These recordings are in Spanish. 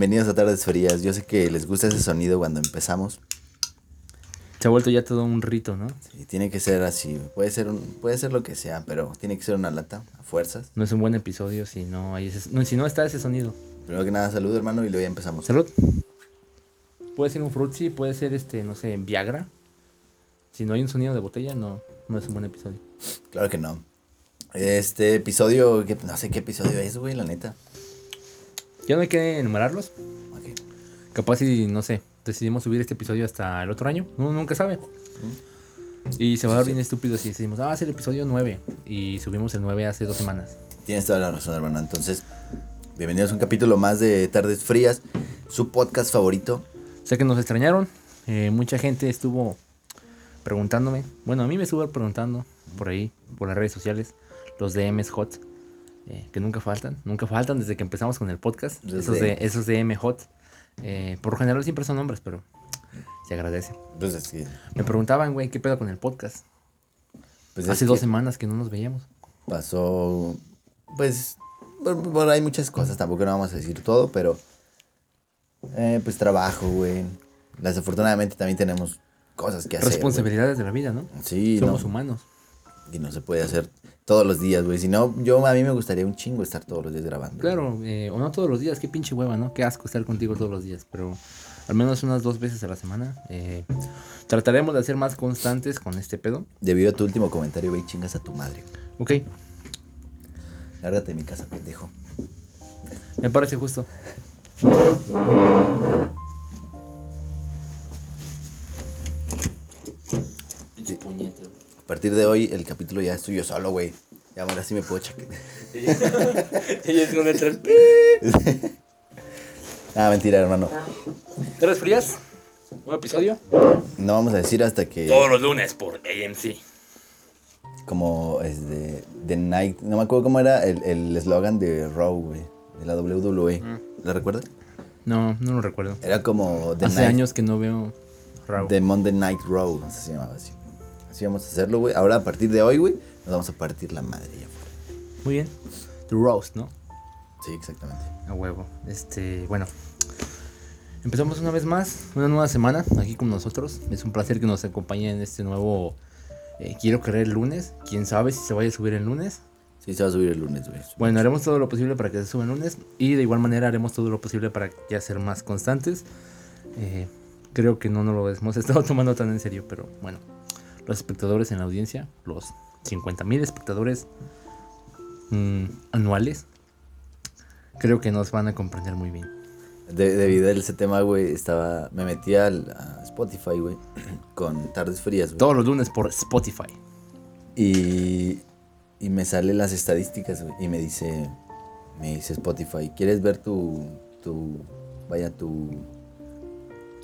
Bienvenidos a Tardes Frías. Yo sé que les gusta ese sonido cuando empezamos. Se ha vuelto ya todo un rito, ¿no? Sí, tiene que ser así. Puede ser, un, puede ser lo que sea, pero tiene que ser una lata, a fuerzas. No es un buen episodio si no hay ese, no, si no está ese sonido. Primero que nada, salud, hermano, y luego ya empezamos. Salud. Puede ser un frutzi, puede ser este, no sé, Viagra. Si no hay un sonido de botella, no, no es un buen episodio. Claro que no. Este episodio, que no sé qué episodio es, güey, la neta. Ya no hay que enumerarlos. Ok. Capaz si, no sé, decidimos subir este episodio hasta el otro año. Uno nunca sabe. Y se va a dar bien estúpido si decimos, ah, es el episodio 9. Y subimos el 9 hace dos semanas. Tienes toda la razón, hermano. Entonces, bienvenidos a un capítulo más de Tardes Frías, su podcast favorito. Sé que nos extrañaron. eh, mucha gente estuvo preguntándome. Bueno, a mí me estuvo preguntando por ahí, por las redes sociales, los DMs hot, eh, que nunca faltan. Nunca faltan desde que empezamos con el podcast. Esos, de, esos hot. eh, por lo general siempre son hombres, pero se agradece. Pues es que. Me preguntaban, güey, ¿qué pedo con el podcast? Pues es Hace dos semanas que no nos veíamos. pasó. Pues. Bueno, bueno, hay muchas cosas, tampoco no vamos a decir todo, pero. eh, pues trabajo, güey. Desafortunadamente también tenemos cosas que hacer. Responsabilidades de la vida, ¿no? Sí, Somos no, humanos. y no se puede hacer todos los días, güey. Si no, yo a mí me gustaría un chingo estar todos los días grabando. Claro, eh, o no todos los días, qué pinche hueva, ¿no? Qué asco estar contigo todos los días, pero al menos unas dos veces a la semana. eh, trataremos de ser más constantes con este pedo. Debido a tu último comentario, güey, chingas a tu madre. Ok, Lárgate de mi casa, pendejo. me parece justo. Partir de hoy, el capítulo ya estoy yo solo, güey. Ya ahora sí me puedo checar. Ella es donde entra Ah, mentira, hermano. ¿Tres frías? ¿Un episodio? No vamos a decir hasta que. los lunes por AMC. Como es de, de Night. No me acuerdo cómo era el el eslogan de Raw, güey. De la WWE. ¿Lo recuerdas? No, no lo recuerdo. Era como The Hace Night- años que no veo Raw. The Monday Night Raw. No sé si se llamaba así. Así vamos a hacerlo, güey. Ahora, a partir de hoy, güey, nos vamos a partir la madre ya. Muy bien. The Roast, ¿no? Sí, exactamente. A huevo. Este, bueno. Empezamos una vez más, una nueva semana aquí con nosotros. Es un placer que nos acompañen en este nuevo eh, Quiero creer el lunes. Quién sabe si se vaya a subir el lunes. Sí, se va a subir el lunes, güey. Bueno, haremos todo lo posible para que se suba el lunes. Y de igual manera haremos todo lo posible para ya ser más constantes. Eh, creo que no nos lo hemos estado tomando tan en serio, pero bueno. Los espectadores en la audiencia, los 50 mil espectadores mm, anuales, creo que nos van a comprender muy bien. De- debido a ese tema, güey, estaba. Me metí al, a Spotify, güey, con tardes frías, güey. Todos los lunes por Spotify. Y, y me sale las estadísticas, güey, y me dice, me dice Spotify, ¿quieres ver tu, tu, vaya, tu,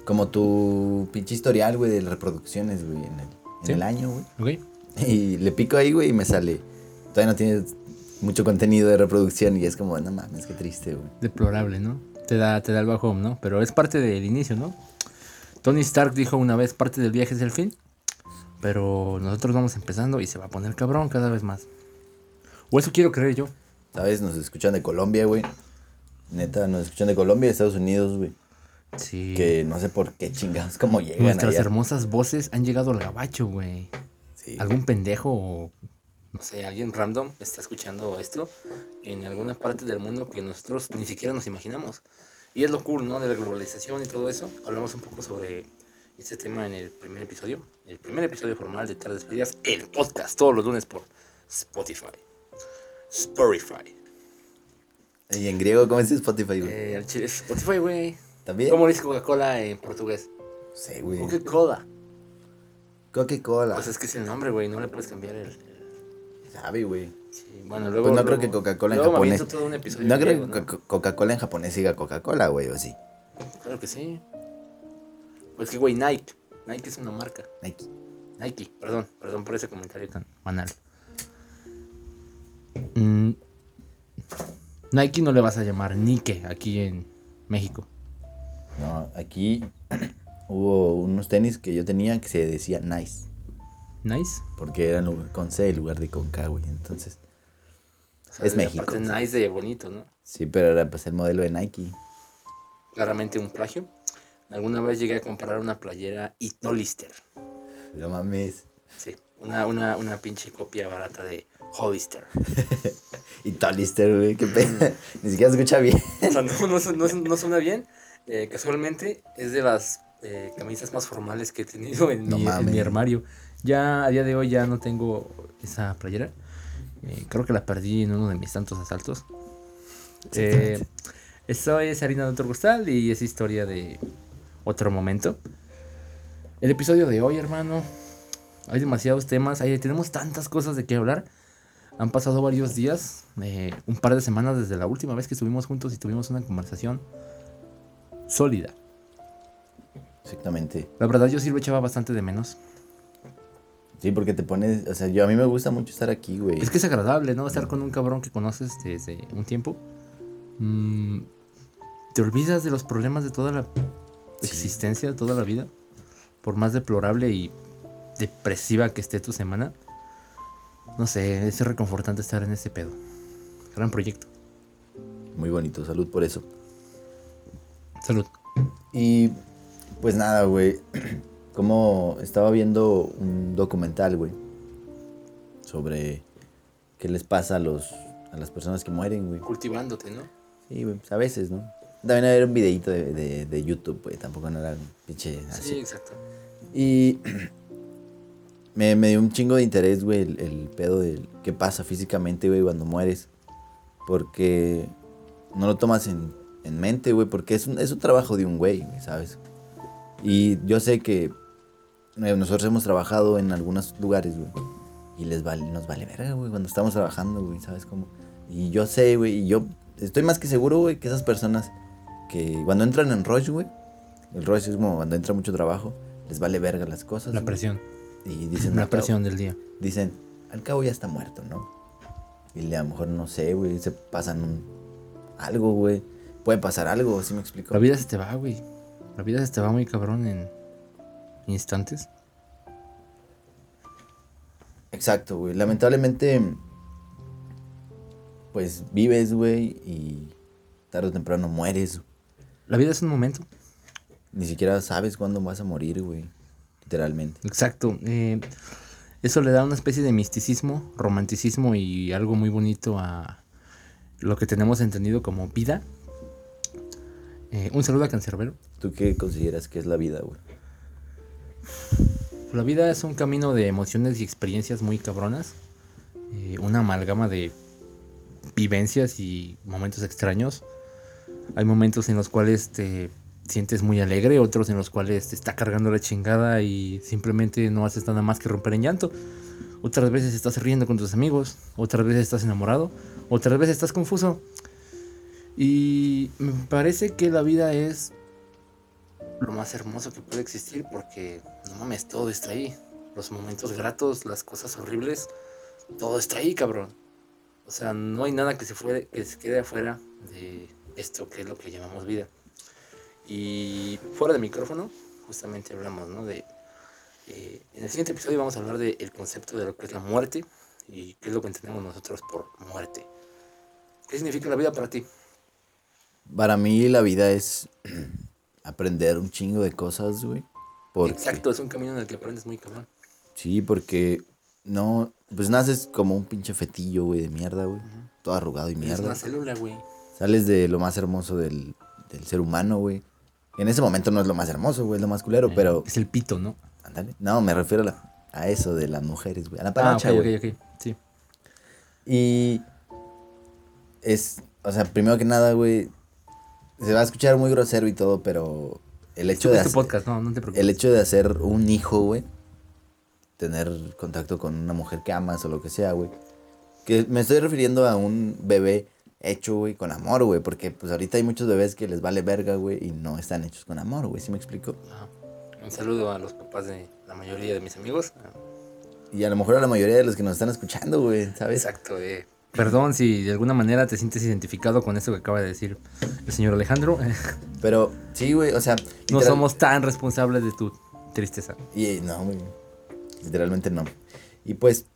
como tu pinche historial, güey, de reproducciones, güey, en el, en Sí. el año, güey? ¿Ok? Y le pico ahí, güey, y me sale, todavía no tienes mucho contenido de reproducción y es como, no mames, qué triste, güey. Deplorable, ¿no? Te da, te da el bajón, ¿no? Pero es parte del inicio, ¿no? Tony Stark dijo una vez, parte del viaje es el fin. Pero nosotros vamos empezando y se va a poner cabrón cada vez más. O eso quiero creer yo. ¿Sabes? Nos escuchan de Colombia, güey. Neta, nos escuchan de Colombia y Estados Unidos, güey. Sí. Que no sé por qué chingados, cómo llegan Nuestras allá. hermosas voces han llegado al gabacho, güey. Sí. Algún pendejo o, no sé, alguien random está escuchando esto en alguna parte del mundo que nosotros ni siquiera nos imaginamos. Y es lo cool, ¿no? De la globalización y todo eso. Hablamos un poco sobre este tema en el primer episodio. El primer episodio formal de Tardes Frías, el podcast, todos los lunes por Spotify. Spotify. Y en griego, ¿cómo es Spotify, güey? Eh, Spotify, güey. ¿También? ¿Cómo dice Coca-Cola en portugués? Sí, güey. Coca-Cola. Coca-Cola. Pues es que es el nombre, güey. No le puedes cambiar el- el Sabe, güey. Sí, bueno, luego. Pues no creo luego- que Coca-Cola en luego japonés. aviento todo un episodio No creo que Coca-Cola en japonés siga Coca-Cola, güey, o sí. Claro que sí. Pues que, güey, Nike. Nike es una marca. Nike. Nike, perdón, perdón por ese comentario tan banal. Mm, Nike no le vas a llamar Nike aquí en México. No, aquí hubo unos tenis que yo tenía que se decía Nice. Nice. Porque eran con C en lugar de con K, güey. Entonces, O sea, Es México. parte nice de bonito, ¿no? sí, pero era pues el modelo de Nike. claramente un plagio. Alguna vez llegué a comprar una playera Itolister. No mames. Sí, una, una, una pinche copia barata de Hollister. y Tolister, güey, qué pena. Ni siquiera se escucha bien. O sea, no, no, no, no suena bien. Eh, casualmente es de las eh, camisas más formales que he tenido en, No mi, en mames. mi armario. Ya a día de hoy ya no tengo esa playera. Eh, creo que la perdí en uno de mis tantos asaltos. Eh, esto es harina de otro costal y es historia de otro momento. El episodio de hoy, hermano. Hay demasiados temas, hay, tenemos tantas cosas de qué hablar. Han pasado varios días, eh, un par de semanas desde la última vez que estuvimos juntos y tuvimos una conversación sólida. Exactamente. La verdad yo sí lo echaba bastante de menos. Sí, porque te pones, o sea, yo a mí me gusta mucho estar aquí, güey. Es que es agradable, ¿no? Estar con un cabrón que conoces desde un tiempo. Mm, te olvidas de los problemas de toda la Sí. existencia, de toda la vida. Por más deplorable y depresiva que esté tu semana. No sé, es reconfortante estar en ese pedo. Gran proyecto. Muy bonito, salud por eso. Salud. Y pues nada, güey. Como estaba viendo un documental, güey. Sobre qué les pasa a los a las personas que mueren, güey. Cultivándote, ¿no? Sí, güey, pues a veces, ¿no? También era un videito de, de, de YouTube, güey. Tampoco no era un pinche así. Sí, exacto. Y me, me dio un chingo de interés, güey, el, el pedo de qué pasa físicamente, güey, cuando mueres. Porque no lo tomas en, en mente, güey, porque es un, es un trabajo de un güey, ¿sabes? Y yo sé que eh, nosotros hemos trabajado en algunos lugares, güey. Y les vale, nos vale verga, güey, cuando estamos trabajando, güey, ¿sabes cómo? Y yo sé, güey, y yo estoy más que seguro, güey, que esas personas que cuando entran en rush, güey, el rush es como cuando entra mucho trabajo, les vale verga las cosas. La güey. presión. Y dicen, La "Al cabo- presión del día. dicen, al cabo ya está muerto, ¿no? Y a lo mejor, no sé, güey, se pasan un- algo, güey. Puede pasar algo, ¿sí me explico? La vida se te va, güey. La vida se te va muy cabrón en instantes. Exacto, güey. Lamentablemente, pues vives, güey, y tarde o temprano mueres. La vida es un momento. Ni siquiera sabes cuándo vas a morir, güey. Literalmente. Exacto. eh, eso le da una especie de misticismo, romanticismo y algo muy bonito a lo que tenemos entendido como vida. Eh, un saludo a Cancerbero. ¿Tú qué consideras que es la vida, güey? La vida es un camino de emociones y experiencias muy cabronas. eh, una amalgama de vivencias y momentos extraños. Hay momentos en los cuales te sientes muy alegre, otros en los cuales te está cargando la chingada y simplemente no haces nada más que romper en llanto. Otras veces estás riendo con tus amigos, otras veces estás enamorado, otras veces estás confuso. Y me parece que la vida es lo más hermoso que puede existir porque no mames, todo está ahí. Los momentos gratos, las cosas horribles, todo está ahí, cabrón. O sea, no hay nada que se, fuere, que se quede afuera de esto que es lo que llamamos vida. Y fuera de micrófono, justamente hablamos, ¿no? De, eh, en el siguiente episodio vamos a hablar del concepto de lo que es la muerte y qué es lo que entendemos nosotros por muerte. ¿Qué significa la vida para ti? Para mí la vida es aprender un chingo de cosas, güey. Porque, Exacto, es un camino en el que aprendes muy cabrón. Sí, porque no, pues naces como un pinche fetillo, güey, de mierda, güey. Todo arrugado y Es mierda. una célula, güey. Sales de lo más hermoso del, del ser humano, güey. En ese momento no es lo más hermoso, güey, es lo más culero, pero... Es el pito, ¿no? Ándale. No, me refiero a, la- a eso de las mujeres, güey. A la Ah, panocha, ok, güey. ok, ok. Sí. Y es, o sea, primero que nada, güey, se va a escuchar muy grosero y todo, pero el hecho de Este hacer, podcast, no, no te preocupes. el hecho de hacer un hijo, güey, tener contacto con una mujer que amas o lo que sea, güey. Que me estoy refiriendo a un bebé hecho, güey, con amor, güey, porque pues ahorita hay muchos bebés que les vale verga, güey, y no están hechos con amor, güey, ¿sí me explico? Ajá. Un saludo a los papás de la mayoría de mis amigos. Y a lo mejor a la mayoría de los que nos están escuchando, güey, ¿sabes? Exacto. eh. Perdón si de alguna manera te sientes identificado con esto que acaba de decir el señor Alejandro. Pero sí, güey, o sea, No somos tan responsables de tu tristeza. Y no, güey. Literalmente no. Y pues,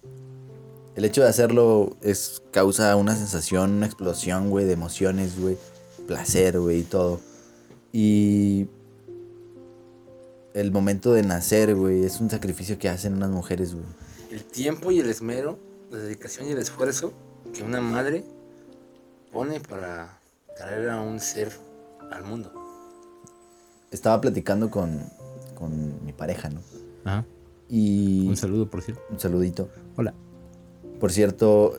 el hecho de hacerlo es causa una sensación, una explosión, güey, de emociones, güey. Placer, güey, y todo. Y el momento de nacer, güey, es un sacrificio que hacen unas mujeres, güey. El tiempo y el esmero, la dedicación y el esfuerzo que una madre pone para traer a un ser al mundo. Estaba platicando con, con mi pareja, ¿no? Ajá. Y Un saludo, por cierto. un saludito. Hola. Por cierto,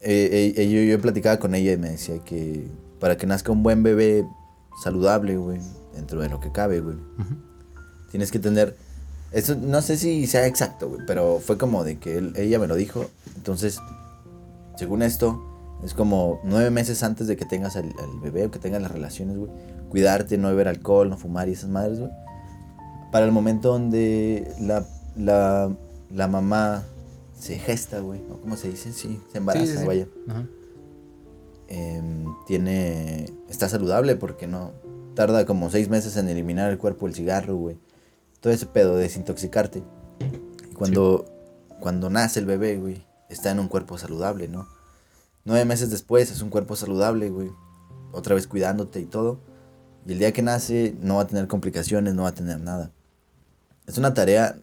eh, eh, yo, yo platicaba con ella y me decía que para que nazca un buen bebé saludable, güey, dentro de lo que cabe, güey, tienes que tener... Eso no sé si sea exacto, güey, pero fue como de que él- ella me lo dijo. Entonces, según esto, es como nueve meses antes de que tengas al, al bebé o que tengas las relaciones, güey. Cuidarte, no beber alcohol, no fumar y esas madres, güey. Para el momento donde la, la, la mamá se gesta, güey. ¿o ¿Cómo se dice? Sí, se embaraza, Sí, sí, sí. vaya. Ajá. Em, tiene... Está saludable porque no... Tarda como seis meses en eliminar el cuerpo el cigarro, güey. Todo ese pedo de desintoxicarte. Y cuando, cuando nace el bebé, güey, está en un cuerpo saludable, ¿no? Nueve meses después es un cuerpo saludable, güey. Otra vez cuidándote y todo. Y el día que nace no va a tener complicaciones, no va a tener nada. Es una tarea,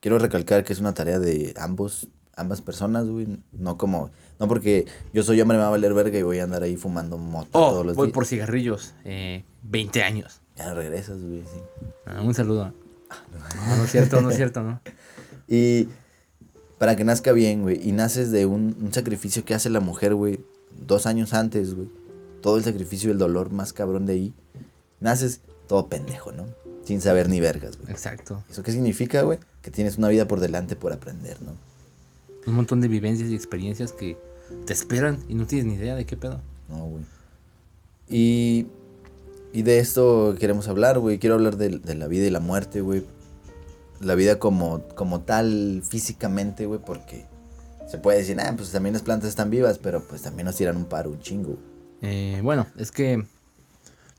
quiero recalcar que es una tarea de ambos, ambas personas, güey. No como, no porque yo soy hombre me va a valer verga y voy a andar ahí fumando moto Oh, todos los voy días. por cigarrillos. Eh, 20 años. Ya regresas, güey, sí. Ah, un saludo. No, no es cierto, no es cierto, ¿no? Y para que nazca bien, güey. Y naces de un, un sacrificio que hace la mujer, güey. Dos años antes, güey. Todo el sacrificio y el dolor más cabrón de ahí. Naces todo pendejo, ¿no? Sin saber ni vergas, güey. Exacto. ¿Eso qué significa, güey? Que tienes una vida por delante por aprender, ¿no? Un montón de vivencias y experiencias que te esperan y no tienes ni idea de qué pedo. No, güey. Y, y de esto queremos hablar, güey. Quiero hablar de, de la vida y la muerte, güey. La vida como, como tal físicamente, güey, porque se puede decir, ah, pues también las plantas están vivas, pero pues también nos tiran un paro, un chingo. Eh, bueno, es que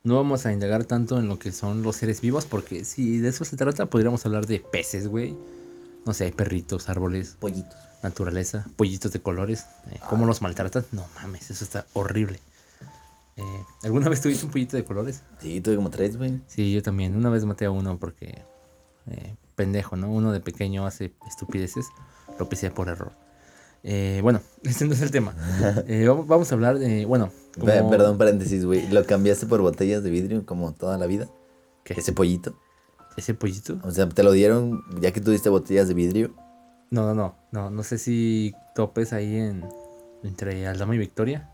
no vamos a indagar tanto en lo que son los seres vivos, porque si de eso se trata, podríamos hablar de peces, güey. No sé, perritos, árboles, Pollitos. naturaleza, pollitos de colores. eh, ¿Cómo los maltratan? No mames, eso está horrible. Eh, ¿Alguna vez tuviste un pollito de colores? Sí, tuve como tres, güey. Sí, yo también. Una vez maté a uno porque. eh, pendejo, ¿no? Uno de pequeño hace estupideces. Lo pisé por error. Eh, bueno, este no es el tema. Eh, vamos, a hablar de. Bueno, como- Perdón, paréntesis, güey. ¿Lo cambiaste por botellas de vidrio como toda la vida? ¿Qué? Ese pollito. ¿Ese pollito? O sea, te lo dieron ya que tuviste botellas de vidrio. No, no, no. No, no sé si topes ahí en. Entre Aldama y Victoria.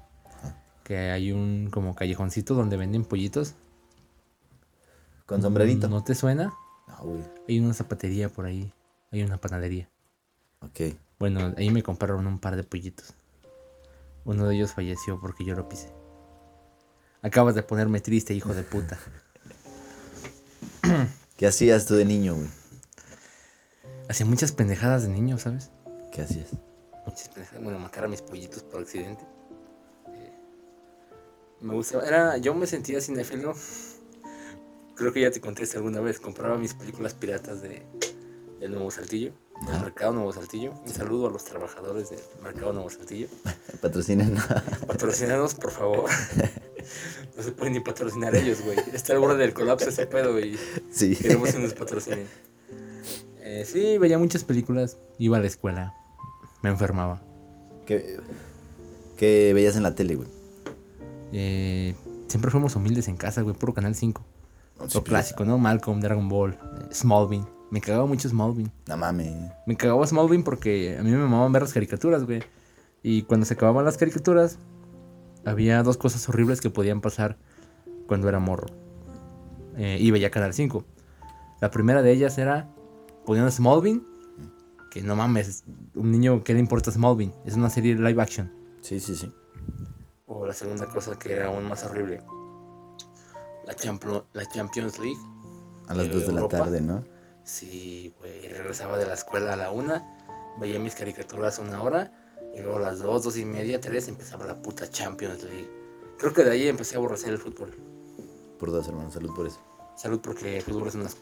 Que hay un como callejoncito donde venden pollitos. Con sombrerito. ¿No te suena? Güey. Hay una zapatería por ahí. Hay una panadería. Ok. Bueno, ahí me compraron un par de pollitos. Uno de ellos falleció porque yo lo pisé. Acabas de ponerme triste, hijo de puta. ¿Qué hacías tú de niño, güey? Hacía muchas pendejadas de niño, ¿sabes? ¿Qué hacías? Muchas pendejadas. Bueno, matar a mis pollitos por accidente. Eh, me gustaba. Era, yo me sentía cinéfilo. Creo que ya te conté alguna vez. Compraba mis películas piratas de, del Nuevo Saltillo. Del. Mercado Nuevo Saltillo. Un saludo a los trabajadores del Mercado Nuevo Saltillo. Patrocinan. Patrocinados, por favor. No se pueden ni patrocinar ellos, güey. Está al borde del colapso ese pedo, güey. sí. Queremos que nos patrocinen. Eh, sí, veía muchas películas. Iba a la escuela. Me enfermaba. ¿Qué, qué veías en la tele, güey? Eh, siempre fuimos humildes en casa, güey. Puro Canal 5. Lo clásico, ¿no? Malcolm, Dragon Ball, Smallville. Me cagaba mucho Smallville. No mames. Me cagaba Smallville porque a mí me mamaban ver las caricaturas, güey. Y cuando se acababan las caricaturas, había dos cosas horribles que podían pasar cuando era morro. Eh, y veía Canal 5. La primera de ellas era ponían Smallville. Que no mames, un niño que le importa Smallville. Es una serie live action. Sí, sí, sí. O la segunda cosa que era aún más horrible. La, Champlo- la Champions League. A las Eh, 2 de la tarde, ¿no? Sí, güey. Regresaba de la escuela a la una, veía mis caricaturas una hora, y luego a las dos, dos y media, tres, empezaba la puta Champions League. Creo que de ahí empecé a aborrecer el fútbol. Por dos, hermano. Salud por eso. Salud porque el fútbol es un asco.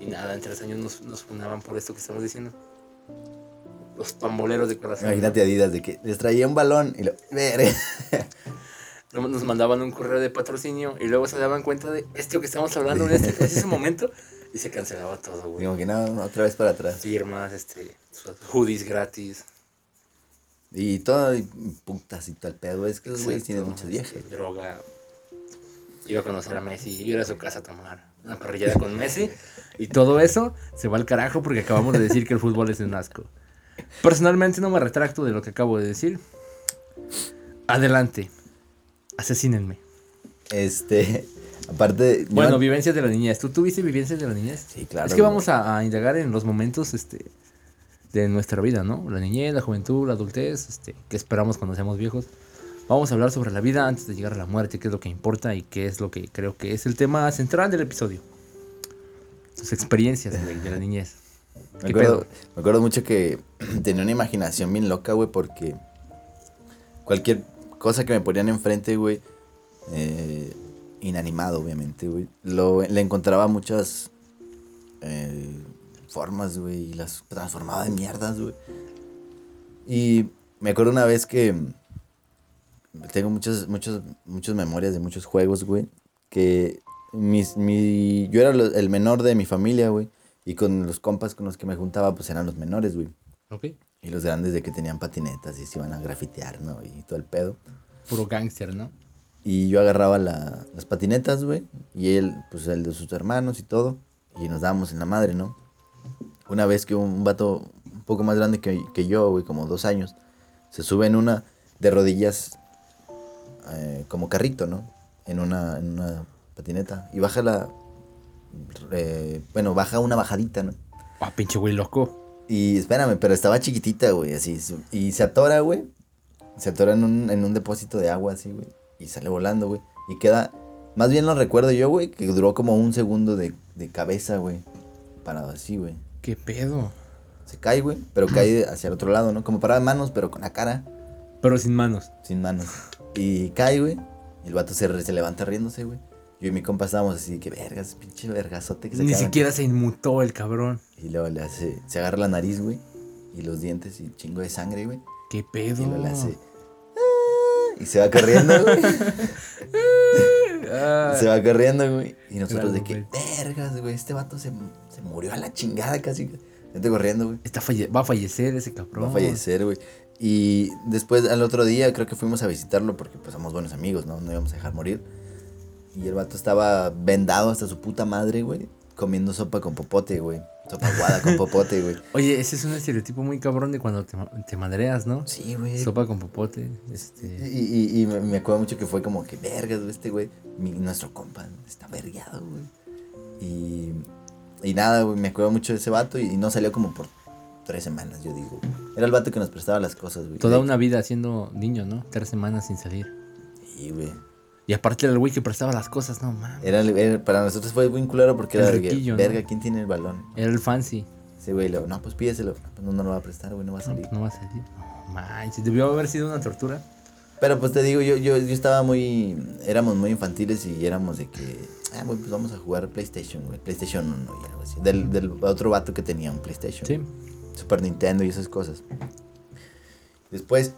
Y nada, en tres años nos, nos fundaban por esto que estamos diciendo. Los pamboleros de corazón. Imagínate Adidas de que les traía un balón y lo. Nos mandaban un correo de patrocinio y luego se daban cuenta de esto que estamos hablando en este preciso momento y se cancelaba todo, güey. Digo que no, otra vez para atrás. Firmas, este, hoodies gratis. Y todo, y putas y tal pedo. Es que esos güeyes tienen viejas. este, Droga. Iba a conocer a Messi, iba a su casa a tomar una parrillada con Messi. Y todo eso se va al carajo porque acabamos de decir que el fútbol es un asco. Personalmente no me retracto de lo que acabo de decir. Adelante. Asesínenme. Este, aparte. yo- Bueno, vivencias de la niñez. ¿Tú tuviste vivencias de la niñez? Sí, claro. es que vamos a, a indagar en los momentos este, de nuestra vida, ¿no? La niñez, la juventud, la adultez, este, que esperamos cuando seamos viejos. Vamos a hablar sobre la vida antes de llegar a la muerte, qué es lo que importa y qué es lo que creo que es el tema central del episodio. Tus experiencias, güey, de la niñez. Me ¿Qué acuerdo, me acuerdo mucho que tenía una imaginación bien loca, güey, porque cualquier cosa que me ponían enfrente, güey, eh, inanimado, obviamente, güey, lo, le encontraba muchas eh, formas, güey, y las transformaba en mierdas, güey. Y me acuerdo una vez que tengo muchas, muchas, muchas memorias de muchos juegos, güey, que mis, mi, yo era el menor de mi familia, güey. Y con los compas con los que me juntaba, pues eran los menores, güey. Ok. Y los grandes de que tenían patinetas y se iban a grafitear, ¿no? Y todo el pedo. Puro gángster, ¿no? Y yo agarraba la- las patinetas, güey. Y él, pues el de sus hermanos y todo. Y nos dábamos en la madre, ¿no? Una vez que un vato un poco más grande que, que yo, güey, como dos años, se sube en una de rodillas eh, como carrito, ¿no? En una, en una patineta. Y baja la... eh, bueno, baja una bajadita, ¿no? Ah, pinche güey loco. Y espérame, pero estaba chiquitita, güey, así. Y se atora, güey. Se atora en un, en un depósito de agua, así, güey. Y sale volando, güey. Y queda. Más bien lo recuerdo yo, güey, que duró como un segundo de, de cabeza, güey. Parado así, güey. ¿Qué pedo? Se cae, güey, pero cae hacia el otro lado, ¿no? Como parado de manos, pero con la cara, Pero sin manos. sin manos. Y cae, güey. Y el vato se, se levanta riéndose, güey. Yo y mi compa estábamos así, que vergas, pinche vergazote que se Ni siquiera se inmutó el cabrón. Y luego le hace, se agarra la nariz, güey. Y los dientes y chingo de sangre, güey. ¿Qué pedo? Y luego le hace. "Ah", Y se va corriendo, güey. Se va corriendo, güey. Y nosotros Claro, de que, vergas, güey. Este vato se, se murió a la chingada casi. Vete corriendo, güey. está falle- va a fallecer ese cabrón. Va a fallecer, güey. Y después, al otro día, creo que fuimos a visitarlo porque pues somos buenos amigos, ¿no? No íbamos a dejar morir. Y el vato estaba vendado hasta su puta madre, güey. Comiendo sopa con popote, güey. Sopa aguada con popote, güey. Oye, ese es un estereotipo muy cabrón de cuando te, te madreas, ¿no? Sí, güey. Sopa con popote. Este. Y, y, y me acuerdo mucho que fue como que, vergas, güey, este güey, mi- nuestro compa, está vergueado, güey. Y, y nada, güey, me acuerdo mucho de ese vato y, no salió como por tres semanas, yo digo. Era el vato que nos prestaba las cosas, güey. Toda una vida siendo niño, ¿no? Tres semanas sin salir. Sí, güey. Y aparte era el güey que prestaba las cosas, no mames. Era, para nosotros fue muy culero porque El era riquillo, ¿no? verga, ¿quién tiene el balón? Era el fancy. Ese güey, lo, no, pues pídeselo. Pues no, no lo va a prestar, güey, no va a No, salir. pues no va a salir. No manches, debió haber sido una tortura. Pero pues te digo, yo, yo, yo estaba muy. Éramos muy infantiles y éramos de que. Ah, güey, pues vamos a jugar PlayStation, güey. PlayStation 1 y algo así. Del, del otro vato que tenía un PlayStation. Sí. Super Nintendo y esas cosas. Después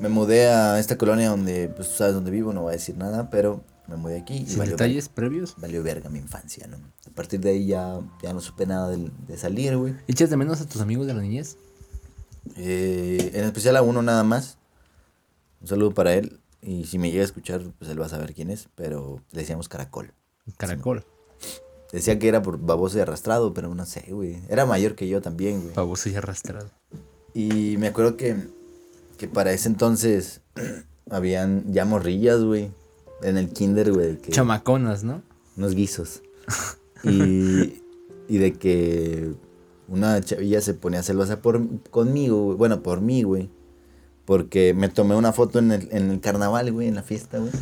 me mudé a esta colonia donde, pues tú sabes dónde vivo, no voy a decir nada, pero me mudé aquí y Sin valió, detalles previos. valió verga mi infancia, ¿no? A partir de ahí ya, ya no supe nada del- de, salir, güey. ¿Echas de menos a tus amigos de la niñez? Eh, en especial a uno nada más. Un saludo para él. Y si me llega a escuchar, pues él va a saber quién es, pero le decíamos caracol. Caracol. Decía que era por baboso y arrastrado, pero no sé, güey. Era mayor que yo también, güey. Baboso y arrastrado. Y me acuerdo que, que para ese entonces habían ya morrillas, güey. En el kinder, güey. que- Chamaconas, ¿no? Unos guisos. Y, y de que una chavilla se ponía celosa por, conmigo, güey. Bueno, por mí, güey. Porque me tomé una foto en el, en el carnaval, güey, en la fiesta, güey.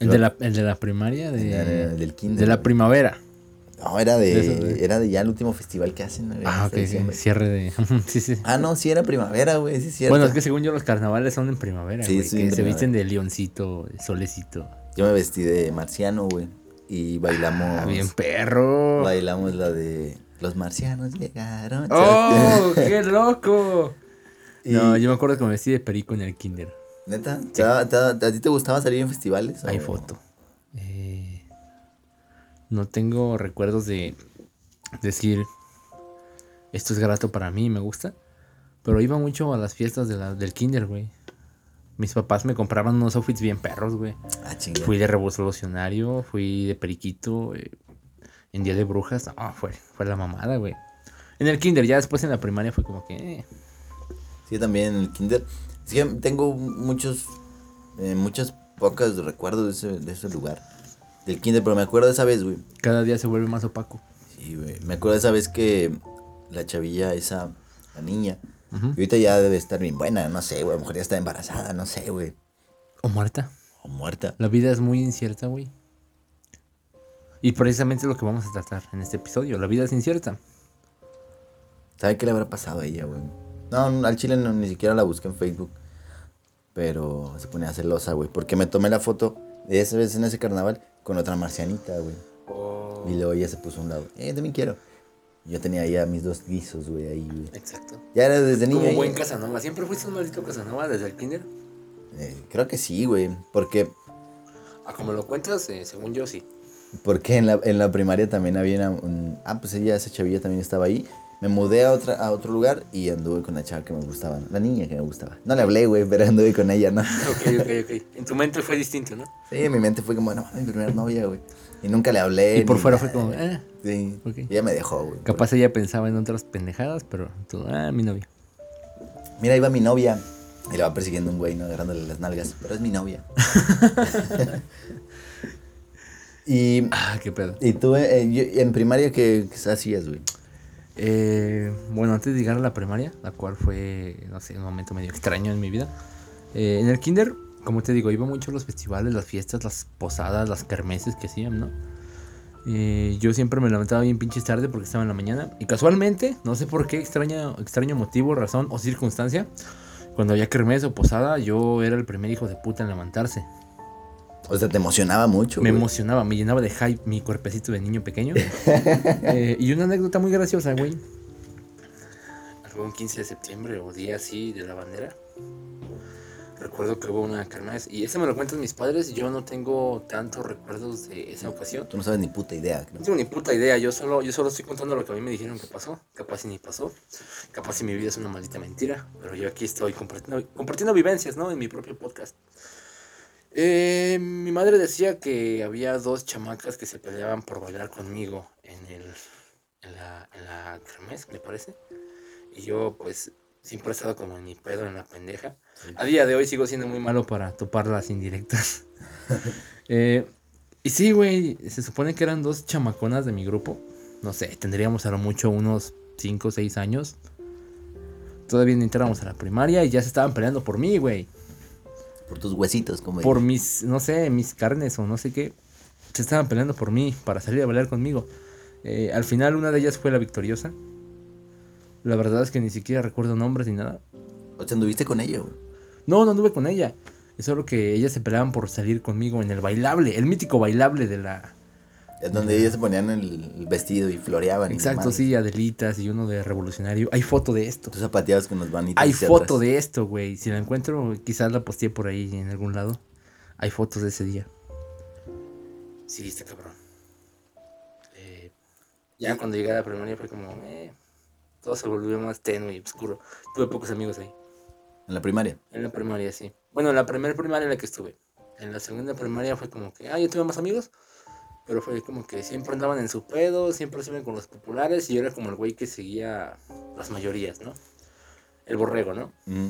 El de la, el de la primaria, de, El del kinder, de la güey. primavera. No, era de, De eso, de- era de ya el último festival que hacen. Ah, ok, sí, cierre de... sí, sí. Ah, no, sí era primavera, güey, sí es cierto. Bueno, es que según yo los carnavales son en primavera, Sí, güey. sí, que se visten de leoncito, solecito. Yo me vestí de marciano, güey. Y bailamos. Ah, bien perro. Bailamos la de Los marcianos llegaron. ¡Oh, qué loco! Y- No, yo me acuerdo que me vestí de perico en el kinder. ¿Neta? ¿Te te daba- ¿A ti te gustaba salir en festivales? Hay o- foto. No tengo recuerdos de decir esto es grato para mí, me gusta. Pero iba mucho a las fiestas de la- del kinder, güey. Mis papás me compraban unos outfits bien perros, güey. Ah. Fui de revolucionario, fui de periquito, eh, en día de brujas. No, fue, fue la mamada, güey. En el kinder, ya después en la primaria fue como que... eh, Sí, también en el kinder. Sí, tengo muchos, eh, muchas pocas recuerdos de ese, de ese lugar. Del kinder, pero me acuerdo de esa vez, güey. cada día se vuelve más opaco. Sí, güey. Me acuerdo de esa vez que la chavilla, esa, la niña, y ahorita ya debe estar bien buena, no sé, güey. A lo mejor ya está embarazada, no sé, güey. O muerta. O muerta. La vida es muy incierta, güey. Y precisamente es lo que vamos a tratar en este episodio. La vida es incierta. ¿Sabe qué le habrá pasado a ella, güey? No, al chile no, ni siquiera la busqué en Facebook. Pero se ponía celosa, güey. Porque me tomé la foto esa vez en ese carnaval con otra marcianita, güey. Y luego ella se puso a un lado. Eh, también quiero. Yo tenía ya mis dos guisos, güey, ahí, güey. Exacto. Ya era desde niño. Como ahí. buen Casanova. ¿Siempre fuiste un maldito Casanova desde el kinder? Eh, creo que sí, güey. Porque, Ah, como lo cuentas, eh, según yo sí. porque en, la, en la primaria también había una- un... Ah, pues ella, esa chavilla también estaba ahí. Me mudé a, otra, a otro lugar y anduve con la chava que me gustaba. La niña que me gustaba. No le hablé, güey, pero anduve con ella, ¿no? Ok, ok, ok. En tu mente fue distinto, ¿no? Sí, en mi mente fue como, no, mi primera novia, güey. Y nunca le hablé. Y por fuera nada, fue como, eh. Sí. Ok. Y ella me dejó, güey. Capaz ella pensaba en otras pendejadas, pero tú, ah, mi novia. Mira, ahí va mi novia. Y le va persiguiendo un güey, ¿no? Agarrándole las nalgas. Pero es mi novia. y, Ah, qué pedo. y tú, eh, yo- en primaria, ¿qué, qué hacías, güey? Eh, bueno, antes de llegar a la primaria, la cual fue, no sé, un momento medio extraño en mi vida. eh, en el kinder, como te digo, iba mucho a los festivales, las fiestas, las posadas, las kermeses que hacían, ¿no? Eh, yo siempre me levantaba bien pinches tarde porque estaba en la mañana. Y casualmente, no sé por qué, extraño, extraño motivo, razón o circunstancia, cuando había kermés o posada, yo era el primer hijo de puta en levantarse. O sea, te emocionaba mucho, Me güey. emocionaba, me llenaba de hype mi cuerpecito de niño pequeño. Eh, y una anécdota muy graciosa, güey. Algún 15 de septiembre o día así de la bandera. Recuerdo que hubo una kermés y eso me lo cuentan mis padres. Yo no tengo tantos recuerdos de esa ocasión. Tú no sabes ni puta idea. ¿no? No tengo ni puta idea, yo solo, yo solo estoy contando lo que a mí me dijeron que pasó. Capaz si ni pasó. Capaz si mi vida es una maldita mentira. Pero yo aquí estoy compartiendo, compartiendo vivencias, ¿no? En mi propio podcast. Eh, mi madre decía que había dos chamacas que se peleaban por bailar conmigo en, el, en, la, en la me parece. Y yo, pues, siempre he estado como en mi pedo, en la pendeja. A día de hoy sigo siendo muy malo para topar las indirectas. Eh, y sí, güey, se supone que eran dos chamaconas de mi grupo. No sé, tendríamos a lo mucho unos 5 o 6 años. Todavía ni entramos a la primaria y ya se estaban peleando por mí, güey. Por tus huesitos, como Por mis, no sé, mis carnes o no sé qué. Se estaban peleando por mí para salir a bailar conmigo. Eh, al final una de ellas fue la victoriosa. La verdad es que ni siquiera recuerdo nombres ni nada. O sea, anduviste con ella, güey. No, no anduve con ella. Es solo que ellas se peleaban por salir conmigo en el bailable, el mítico bailable de la... Es donde ellas se ponían el, vestido y floreaban. y Exacto, sí, Adelitas y uno de Revolucionario. Hay foto de esto. Tú zapateabas con los manitos. Hay foto atrás. de esto, güey. Si la encuentro, quizás la posteé por ahí en algún lado. Hay fotos de ese día. Sí, está cabrón. Eh, ya cuando llegué a la primaria fue como, eh, todo se volvió más tenue y oscuro. Tuve pocos amigos ahí. En la primaria. En la primaria, sí. Bueno, en la primera primaria en la que estuve. En la segunda primaria fue como que, ah, yo tuve más amigos. Pero fue como que siempre andaban en su pedo, siempre se iban con los populares y yo era como el güey que seguía las mayorías, ¿no? El borrego, ¿no? Mm.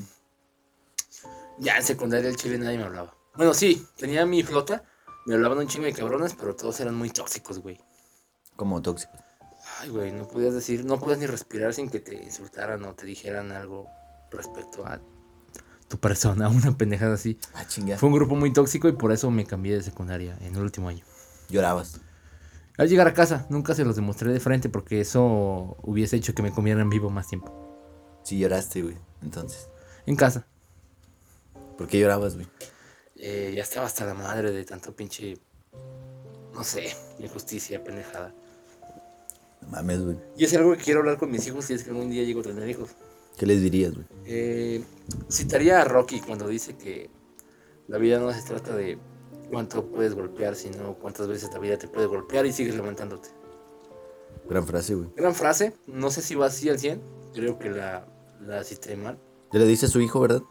Ya en secundaria el chile nadie me hablaba. Bueno, sí, tenía mi flota, me hablaban un chingo de cabrones, pero todos eran muy tóxicos, güey. Como tóxico. Ay, güey, no podías decir, no podías ni respirar sin que te insultaran o te dijeran algo respecto a tu persona, una pendejada así. Ah, chinga. Fue un grupo muy tóxico y por eso me cambié de secundaria en el último año. Llorabas. Al llegar a casa, nunca se los demostré de frente porque eso hubiese hecho que me comieran vivo más tiempo. Sí, lloraste, güey. Entonces. En casa. ¿Por qué llorabas, güey? Eh, ya estaba hasta la madre de tanto pinche, no sé, injusticia, pendejada. No mames, güey. Y es algo que quiero hablar con mis hijos si es que algún día llego a tener hijos. ¿Qué les dirías, güey? Eh, citaría a Rocky cuando dice que La vida no se trata de cuánto puedes golpear, sino cuántas veces la vida te puede golpear y sigues levantándote. Gran frase, güey. Gran frase, no sé si va así al 100, creo que la, la cité mal, Ya le dice a su hijo, ¿verdad?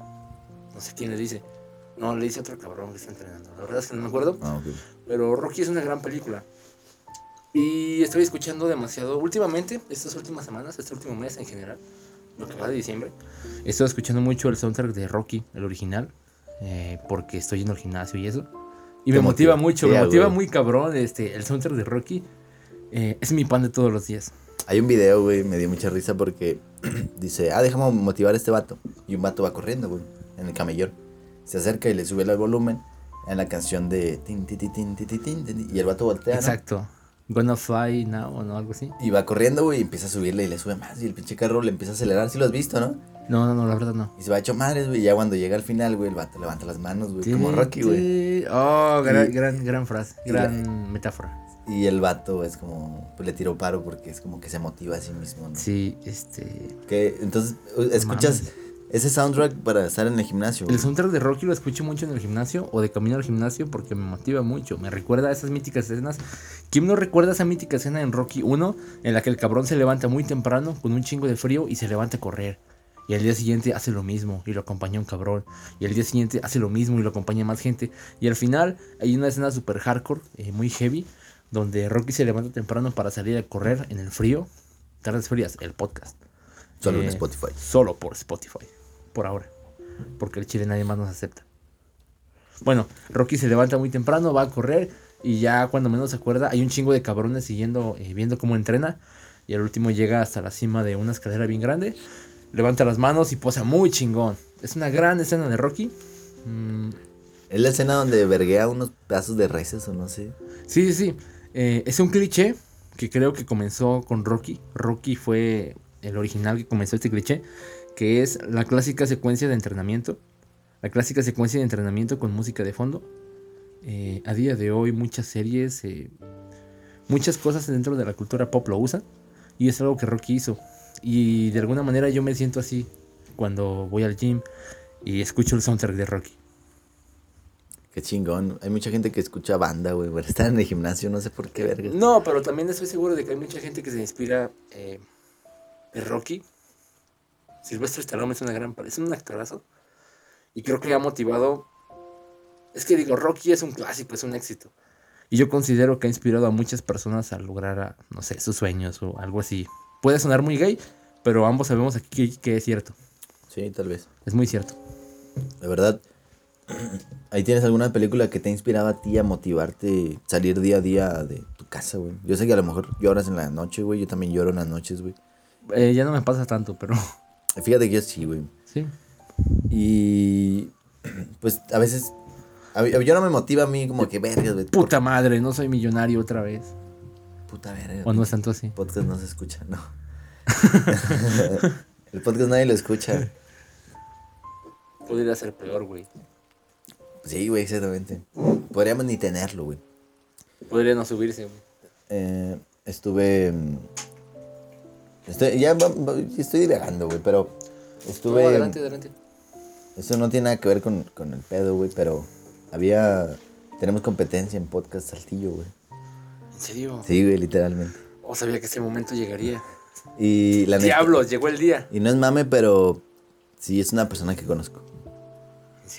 no sé quién le dice. No, le dice otro cabrón que está entrenando. La verdad es que no me acuerdo. Ah, ok. Pero Rocky es una gran película. Y estoy escuchando demasiado últimamente, estas últimas semanas, este último mes en general, lo que va de diciembre. Estoy escuchando mucho el soundtrack de Rocky, el original, eh, porque estoy yendo al gimnasio y eso. Y me motiva, motiva. mucho, me motiva muy cabrón este, el soundtrack de Rocky. eh, es mi pan de todos los días. Hay un video, güey, me dio mucha risa porque dice, ah, déjame motivar a este vato. Y un vato va corriendo, güey, en el camellón. Se acerca y le sube el volumen en la canción de... tin, ti, ti, tin, ti, ti, tin, Y el vato voltea, ¿no? Gonna fly now o no, algo así. Y va corriendo, güey, y empieza a subirle y le sube más. Y el pinche carro le empieza a acelerar. ¿Sí lo has visto, no? No, no, no, la verdad no. Y se va hecho madres, güey. Ya cuando llega al final, güey, el vato levanta las manos, güey. Como Rocky, güey. Ti- Oh, gran, Y- gran, gran frase, la- gran metáfora. Y el vato es como... Pues le tiró paro porque es como que se motiva a sí mismo, ¿no? Sí, este... Que entonces escuchas Mames. Ese soundtrack para estar en el gimnasio. El soundtrack de Rocky lo escucho mucho en el gimnasio o de camino al gimnasio porque me motiva mucho. Me recuerda a esas míticas escenas. ¿Quién no recuerda esa mítica escena en Rocky 1 en la que el cabrón se levanta muy temprano con un chingo de frío y se levanta a correr? Y al día siguiente hace lo mismo y lo acompaña un cabrón. Y al día siguiente hace lo mismo y lo acompaña más gente. Y al final hay una escena super hardcore, eh, muy heavy, donde Rocky se levanta temprano para salir a correr en el frío. Tardes frías, el podcast. Solo en Eh, Spotify. Solo por Spotify. Por ahora. Porque el chile nadie más nos acepta. Bueno, Rocky se levanta muy temprano, va a correr. Y ya cuando menos se acuerda, hay un chingo de cabrones siguiendo, eh, viendo cómo entrena. Y al último llega hasta la cima de una escalera bien grande. Levanta las manos y posa muy chingón. Es una gran escena de Rocky. Mm, Es la escena donde verguea unos pedazos de reses o no sé. Sí, sí, sí. Eh, es un cliché que creo que comenzó con Rocky. Rocky fue el original que comenzó este cliché, que es la clásica secuencia de entrenamiento. La clásica secuencia de entrenamiento con música de fondo. Eh, a día de hoy muchas series, eh, muchas cosas dentro de la cultura pop lo usan. Y es algo que Rocky hizo. Y de alguna manera yo me siento así cuando voy al gym y escucho el soundtrack de Rocky. Qué chingón. Hay mucha gente que escucha banda, güey. Para estar en el gimnasio, no sé por qué verga. No, pero también estoy seguro de que hay mucha gente que se inspira eh, de Rocky. Silvestre Stallone es una gran es un actorazo. Y creo que ha motivado. Es que digo, Rocky es un clásico, es un éxito. Y yo considero que ha inspirado a muchas personas a lograr, a, no sé, sus sueños o algo así. Puede sonar muy gay, pero ambos sabemos aquí que, es cierto. Sí, tal vez. Es muy cierto. De verdad. Ahí tienes alguna película que te ha inspirado a ti a motivarte salir día a día de tu casa, güey. Yo sé que a lo mejor lloras en la noche, güey. Yo también lloro en las noches, güey. Eh, ya no me pasa tanto, pero Fíjate que yo sí, güey. sí. Y pues a veces a mí- yo no me motiva a mí como que vergas, güey. Puta madre, no soy millonario otra vez. Puta verga. O no es tanto así. El podcast no se escucha, no. El podcast nadie lo escucha. Podría ser peor, güey. Sí, güey, exactamente. Podríamos ni tenerlo, güey. Podría no subirse, güey. Eh, estuve. Estoy, ya estoy divagando, güey, pero estuve. No, adelante, adelante. Eso no tiene nada que ver con, con el pedo, güey, pero había. Tenemos competencia en podcast Saltillo, güey. ¿En serio? Sí, güey, literalmente. O sabía que ese momento llegaría. Y la neta- Diablos, llegó el día. Y no es mame, pero sí es una persona que conozco.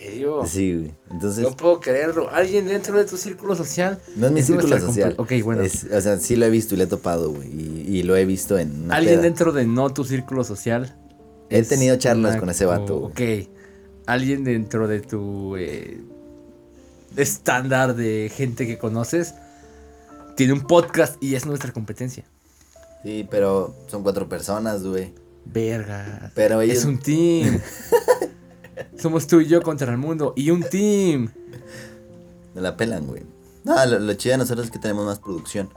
¿En serio? Sí, güey. Entonces, No puedo creerlo. Alguien dentro de tu círculo social. no es mi círculo social. Ok, bueno. Es- o sea, sí lo he visto y lo he topado, güey. Y, y lo he visto en una Alguien peda. dentro de no tu círculo social. He tenido charlas una- con ese vato, oh, Ok. Alguien dentro de tu eh, estándar de gente que conoces. Tiene un podcast y es nuestra competencia. Sí, pero son cuatro personas, güey. Verga. Pero ellos- Es un team. Somos tú y yo contra el mundo. Y un team. Me la pelan, güey. No, lo, lo chido de nosotros es que tenemos más producción.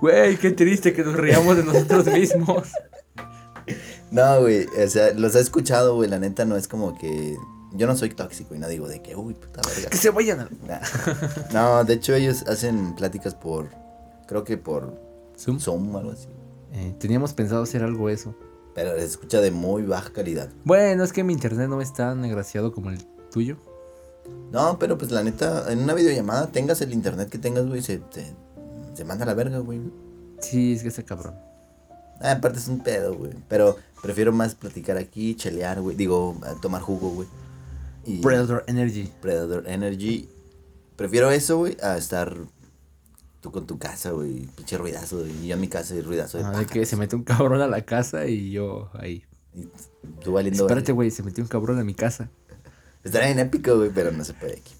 Güey, qué triste que nos riamos de nosotros mismos. No, güey, o sea, los he escuchado, güey, la neta no es como que... Yo no soy tóxico y no digo de que, uy, puta verga. Que se vayan a... Nah. No, de hecho ellos hacen pláticas por, creo que por Zoom. Zoom o algo así. Eh, teníamos pensado hacer algo eso. Pero se escucha de muy baja calidad. Bueno, es que mi internet no es tan agraciado como el tuyo. No, pero pues la neta, en una videollamada, tengas el internet que tengas, güey, se, te- se manda a la verga, güey. Sí, es que está cabrón. Ah, aparte es un pedo, güey. Pero prefiero más platicar aquí, chelear, güey. Digo, tomar jugo, güey. Y Predator Energy. Predator Energy. Prefiero eso, güey, a estar tú con tu casa, güey. Pinche ruidazo, güey. Y yo en mi casa y ruidazo de Ah, de que se mete un cabrón a la casa y yo ahí. Y tú valiendo. Espérate, güey, se metió un cabrón a mi casa. Estaría bien épico, güey, pero no se puede aquí.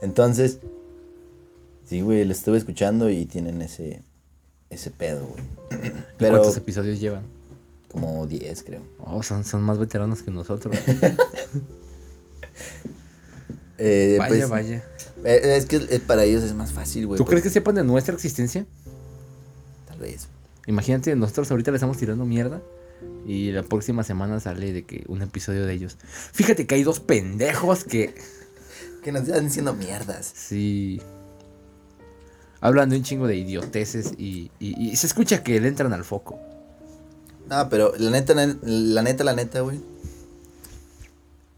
Entonces, sí, güey, lo estuve escuchando y tienen ese, ese pedo, güey. Pero ¿Cuántos episodios llevan? como 10, creo. Oh, son, son más veteranos que nosotros. Eh, vaya, pues, vaya. eh, es que eh, para ellos es más fácil, güey. ¿Tú pues, crees que sepan de nuestra existencia? Tal vez. Imagínate, nosotros ahorita le estamos tirando mierda. Y la próxima semana sale de que un episodio de ellos. Fíjate que hay dos pendejos que. Que nos están diciendo mierdas. Sí. Hablan de un chingo de idioteces y, y- y se escucha que le entran al foco. No, pero la neta, la neta, la neta, güey.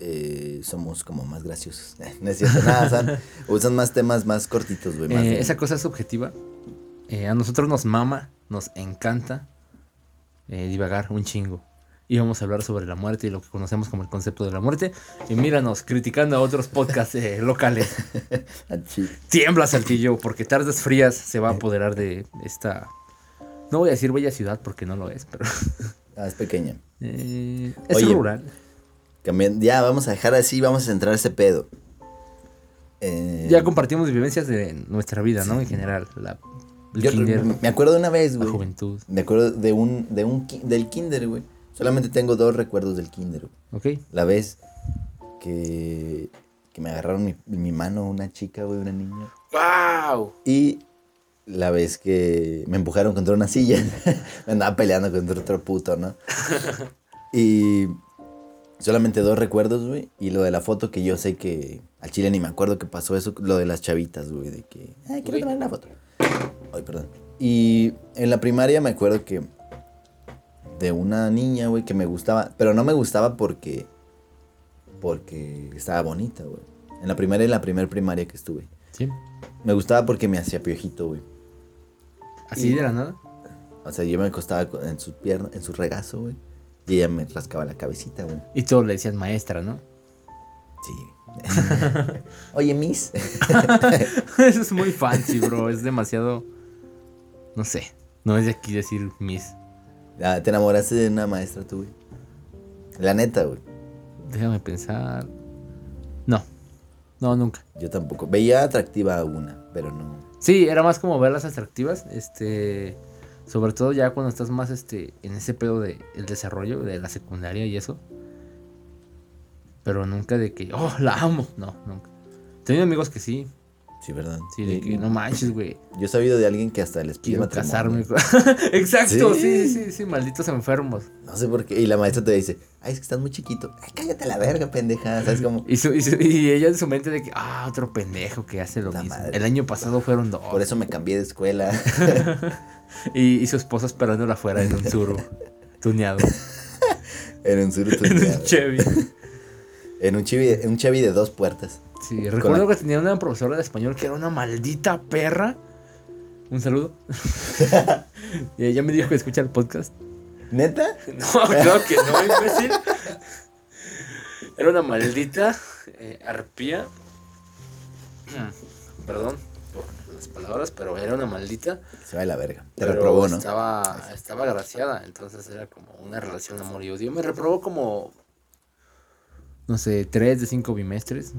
Eh, somos como más graciosos. no es cierto, nada, usan, usan más temas más cortitos, güey. Eh, esa cosa es subjetiva. Eh, a nosotros nos mama, nos encanta eh, divagar un chingo. Y vamos a hablar sobre la muerte y lo que conocemos como el concepto de la muerte. Y míranos, criticando a otros podcasts eh, locales. Ah. Tiembla Saltillo, porque tardes frías se va a apoderar de esta... No voy a decir bella ciudad porque no lo es, pero... Ah, es pequeña. eh, es Oye. rural. Cambiando- ya, vamos a dejar así, vamos a centrar ese pedo. Eh, Ya compartimos vivencias de nuestra vida, ¿no? En general. La, el yo kinder, me acuerdo de una vez, la güey. juventud. Me acuerdo de un, de un, del kinder, güey. Solamente tengo dos recuerdos del kinder, güey. ¿Ok? La vez que, que me agarraron mi, mi mano una chica, güey, una niña. ¡Wow! Y la vez que me empujaron contra una silla. me andaba peleando contra otro puto, ¿no? y solamente dos recuerdos, güey. Y lo de la foto que yo sé que al chile ni me acuerdo que pasó eso. Lo de las chavitas, güey. De que, ay, quiero tomar una foto. Ay, perdón. Y en la primaria me acuerdo que de una niña, güey, que me gustaba. Pero no me gustaba porque. Porque estaba bonita, güey. En la primaria, en la primer primaria que estuve. Sí. Me gustaba porque me hacía piojito, güey. Así Y- de la nada. O sea, yo me acostaba co- en su pierna, en su regazo, güey. Y ella me rascaba la cabecita, güey. Y todos le decían maestra, ¿no? Sí. Oye, Miss. Eso es muy fancy, bro. Es demasiado. No sé. No es de aquí decir Miss. Ah, ¿Te enamoraste de una maestra tú, güey? La neta, güey. Déjame pensar. No. No, nunca. Yo tampoco. Veía atractiva a una, pero no. Sí, era más como verlas atractivas. Este. Sobre todo ya cuando estás más este. en ese pedo de el desarrollo de la secundaria y eso. Pero nunca de que, oh, la amo. No, nunca. He tenido amigos que sí. Sí, ¿verdad? Sí, de que no manches, güey. Yo he sabido de alguien que hasta les pide Quiero casarme. Exacto, Sí. sí, sí, sí, malditos enfermos. No sé por qué. Y la maestra te dice, ay, es que estás muy chiquito. Ay, cállate a la verga, pendeja. ¿Sabes cómo? Y, su- y su- y ella en su mente de que, ah, otro pendejo que hace lo La mismo. madre. El año pasado fueron dos. Por eso me cambié de escuela. Y, y su esposa esperándola afuera en un suru tuneado. en un suru en un Chevy. En un Chevy, un Chevy de dos puertas. Sí, recuerdo que tenía una profesora de español que era una maldita perra. Un saludo. y ella me dijo que escucha el podcast. ¿Neta? No, claro que no, imbécil. Era una maldita eh, arpía. Perdón las palabras, pero era una maldita. Se va de la verga. Te reprobó, ¿no? Estaba, estaba agraciada, entonces era como una relación amor y odio. Me reprobó como, no sé, tres de cinco bimestres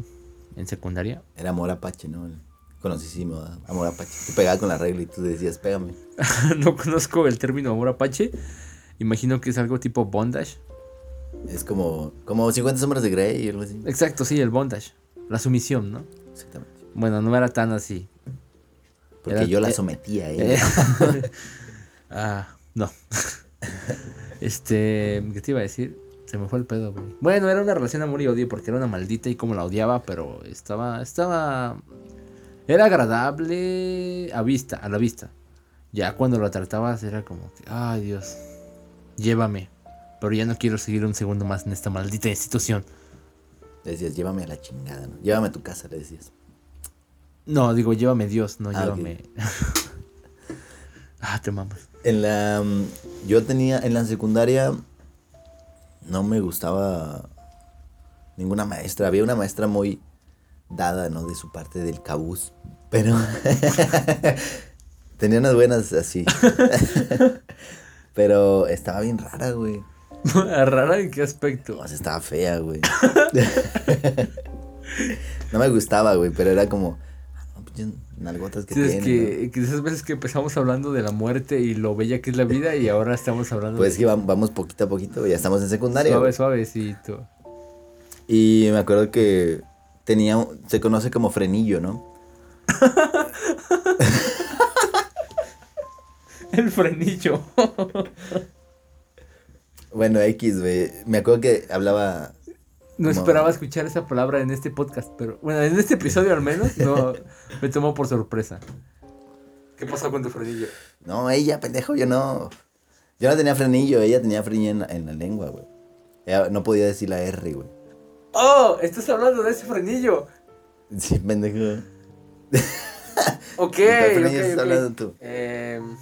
en secundaria. Era amor apache, ¿no? El Conocidísimo, amor apache. Tú pegabas con la regla y tú decías, pégame. no conozco el término amor apache. Imagino que es algo tipo bondage. Es como, como 50 sombras de Grey y algo así. Exacto, sí, el bondage. La sumisión, ¿no? Exactamente. Bueno, no era tan así. Porque Era- yo la eh, sometía a Eh, ella. ah, no. este, ¿qué te iba a decir? Se me fue el pedo, güey. Bueno, era una relación amor y odio porque era una maldita y como la odiaba, pero estaba, estaba, era agradable a vista, a la vista. Ya cuando la tratabas era como que, ay Dios, llévame. Pero ya no quiero seguir un segundo más en esta maldita institución. Le decías, llévame a la chingada, ¿no? Llévame a tu casa, le decías. No, digo, llévame Dios, no Ah, llévame. ah, te mamas. En la. mm, Yo tenía. En la secundaria. No me gustaba. Ninguna maestra. Había una maestra muy dada, ¿no? De su parte del cabuz. Pero. tenía unas buenas así. Pero estaba bien rara, güey. ¿Rara en qué aspecto? Estaba fea, güey. no me gustaba, güey, pero era como. No, nalgotas que es tiene. que, que esas veces que empezamos hablando de la muerte y lo bella que es la vida y ahora estamos hablando Pues de que vam- vamos poquito a poquito, ya estamos en secundaria. suave, suavecito. Y me acuerdo que tenía, se conoce como frenillo, ¿no? El frenillo. Bueno, X, güey. Me acuerdo que hablaba. No Como- esperaba escuchar esa palabra en este podcast, pero bueno, en este episodio al menos no me tomó por sorpresa. ¿Qué pasó con tu frenillo? No, ella, pendejo, yo no. Yo no tenía frenillo, ella tenía frenillo en la, en la lengua, güey. Ella no podía decir la R, güey. ¡Oh! Estás hablando de ese frenillo. Sí, pendejo. Ok, ¿De cuál frenillo ok, estás ok. hablando tú? Em,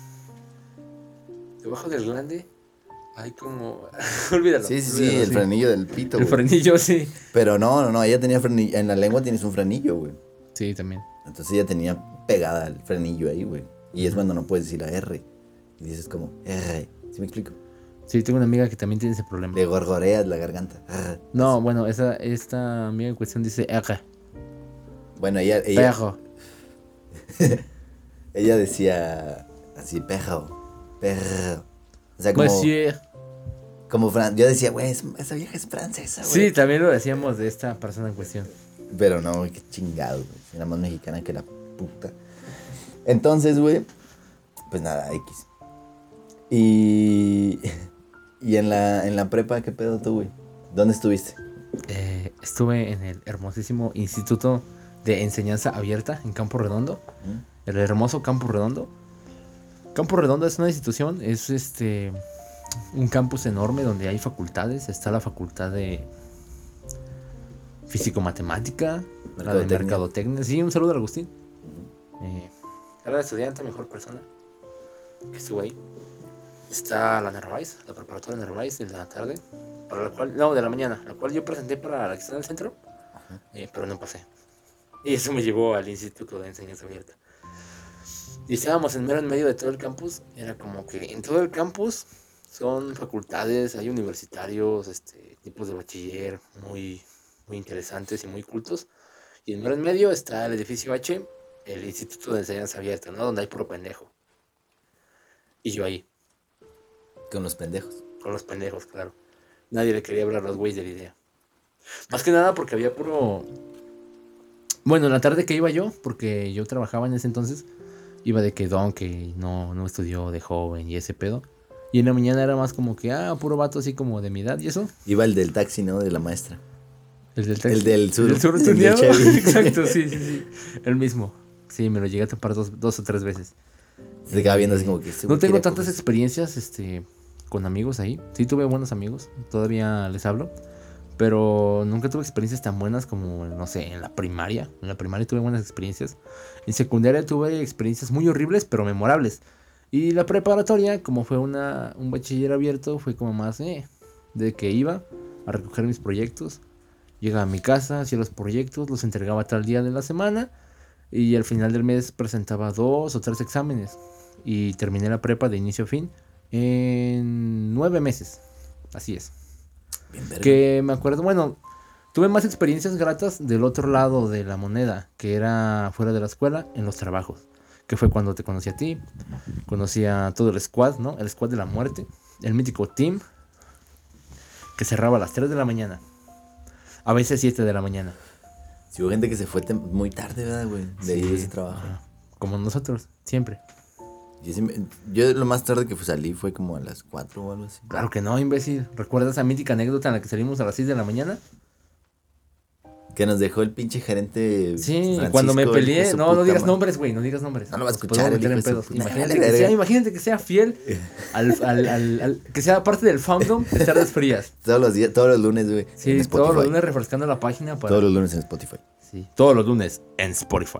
debajo del glande hay como. olvídalo. Sí, sí, sí, el frenillo del pito, El güey. frenillo, sí. Pero no, no, no, ella tenía frenillo. En la lengua tienes un frenillo, güey. Sí, también. Entonces ella tenía pegada el frenillo ahí, güey. Y es cuando no puedes decir la R. Y dices como R. ¿Sí me explico? Sí, tengo una amiga que también tiene ese problema. Le gorgoreas la garganta. R. No, bueno, esa, esta amiga en cuestión dice R. Bueno, ella, ella, Perro. ella decía así, perro, perro. O sea, como, Monsieur. Como fran- yo decía, güey, es- esa vieja es francesa, güey. Sí, también lo decíamos de esta persona en cuestión. Pero no, güey, qué chingado, güey. Era más mexicana que la puta. Entonces, güey, pues nada, X. Y, y en la, en la prepa, ¿qué pedo tú, güey? ¿Dónde estuviste? Eh, estuve en el hermosísimo Instituto de Enseñanza Abierta en Campo Redondo. ¿Mm? El hermoso Campo Redondo. Campo Redondo es una institución, es este un campus enorme donde hay facultades. Está la facultad de físico-matemática, la de Mercadotecnia. Sí, un saludo a Agustín. Eh, era estudiante, mejor persona que estuvo ahí. Está la Narváez, la preparatoria Narváez de la tarde, para la cual, no, de la mañana, la cual yo presenté para la que está en el centro, eh, pero no pasé. Y eso me llevó al Instituto de Enseñanza Abierta. Y estábamos en mero en medio de todo el campus. Era como que en todo el campus son facultades, hay universitarios, este, tipos de bachiller muy, muy interesantes y muy cultos. Y en en medio está el edificio H, el Instituto de Enseñanza Abierta, ¿no? Donde hay puro pendejo. Y yo ahí, Con los pendejos. con los pendejos, claro. Nadie le quería hablar a los güeyes de la idea. Más que nada porque había puro. Bueno, en la tarde que iba yo, porque yo trabajaba en ese entonces, iba de que don que no, no estudió de joven y ese pedo. Y en la mañana era más como que, ah, puro vato así como de mi edad y eso. Iba el del taxi, ¿no? De la maestra. El del El del sur. El sur El del. Exacto, sí, sí, sí. El mismo. Sí, me lo llegué a topar dos, dos o tres veces. Se quedaba viendo así como que... este No tengo tantas experiencias este, con amigos ahí. Sí tuve buenos amigos, todavía les hablo. Pero nunca tuve experiencias tan buenas como, no sé, en la primaria. En la primaria tuve buenas experiencias. En secundaria tuve experiencias muy horribles, pero memorables. Y la preparatoria, como fue una, un bachiller abierto, fue como más, eh, de que iba a recoger mis proyectos. Llegaba a mi casa, hacía los proyectos, los entregaba tal día de la semana. Y al final del mes presentaba dos o tres exámenes y terminé la prepa de inicio a fin en nueve meses. Así es. Bien. Que me acuerdo, bueno, tuve más experiencias gratas del otro lado de la moneda, que era fuera de la escuela, en los trabajos. Que fue cuando te conocí a ti, conocí a todo el squad, ¿no? El squad de la muerte, el mítico team, que cerraba a las 3 de la mañana. A veces 7 de la mañana. Sí, hubo gente que se fue muy tarde, ¿verdad, güey? De ahí de ese trabajo. Como nosotros, siempre. Yo, siempre- yo lo más tarde que fue- salí fue como a las 4 o algo así. Claro que no, imbécil. ¿Recuerdas esa mítica anécdota en la que salimos a las 6 de la mañana? Que nos dejó el pinche gerente. Sí, Francisco, cuando me peleé, no, no digas nombres, güey, no digas nombres. No lo va a escuchar, el en pedos. Imagínate que, sea, verga. imagínate que sea fiel al, al, al, al- que sea parte del fandom de tardes frías. Todos los días, todos los lunes, güey. Sí, todos los lunes refrescando la página para. Todos los lunes en Spotify. Sí, todos los lunes en Spotify.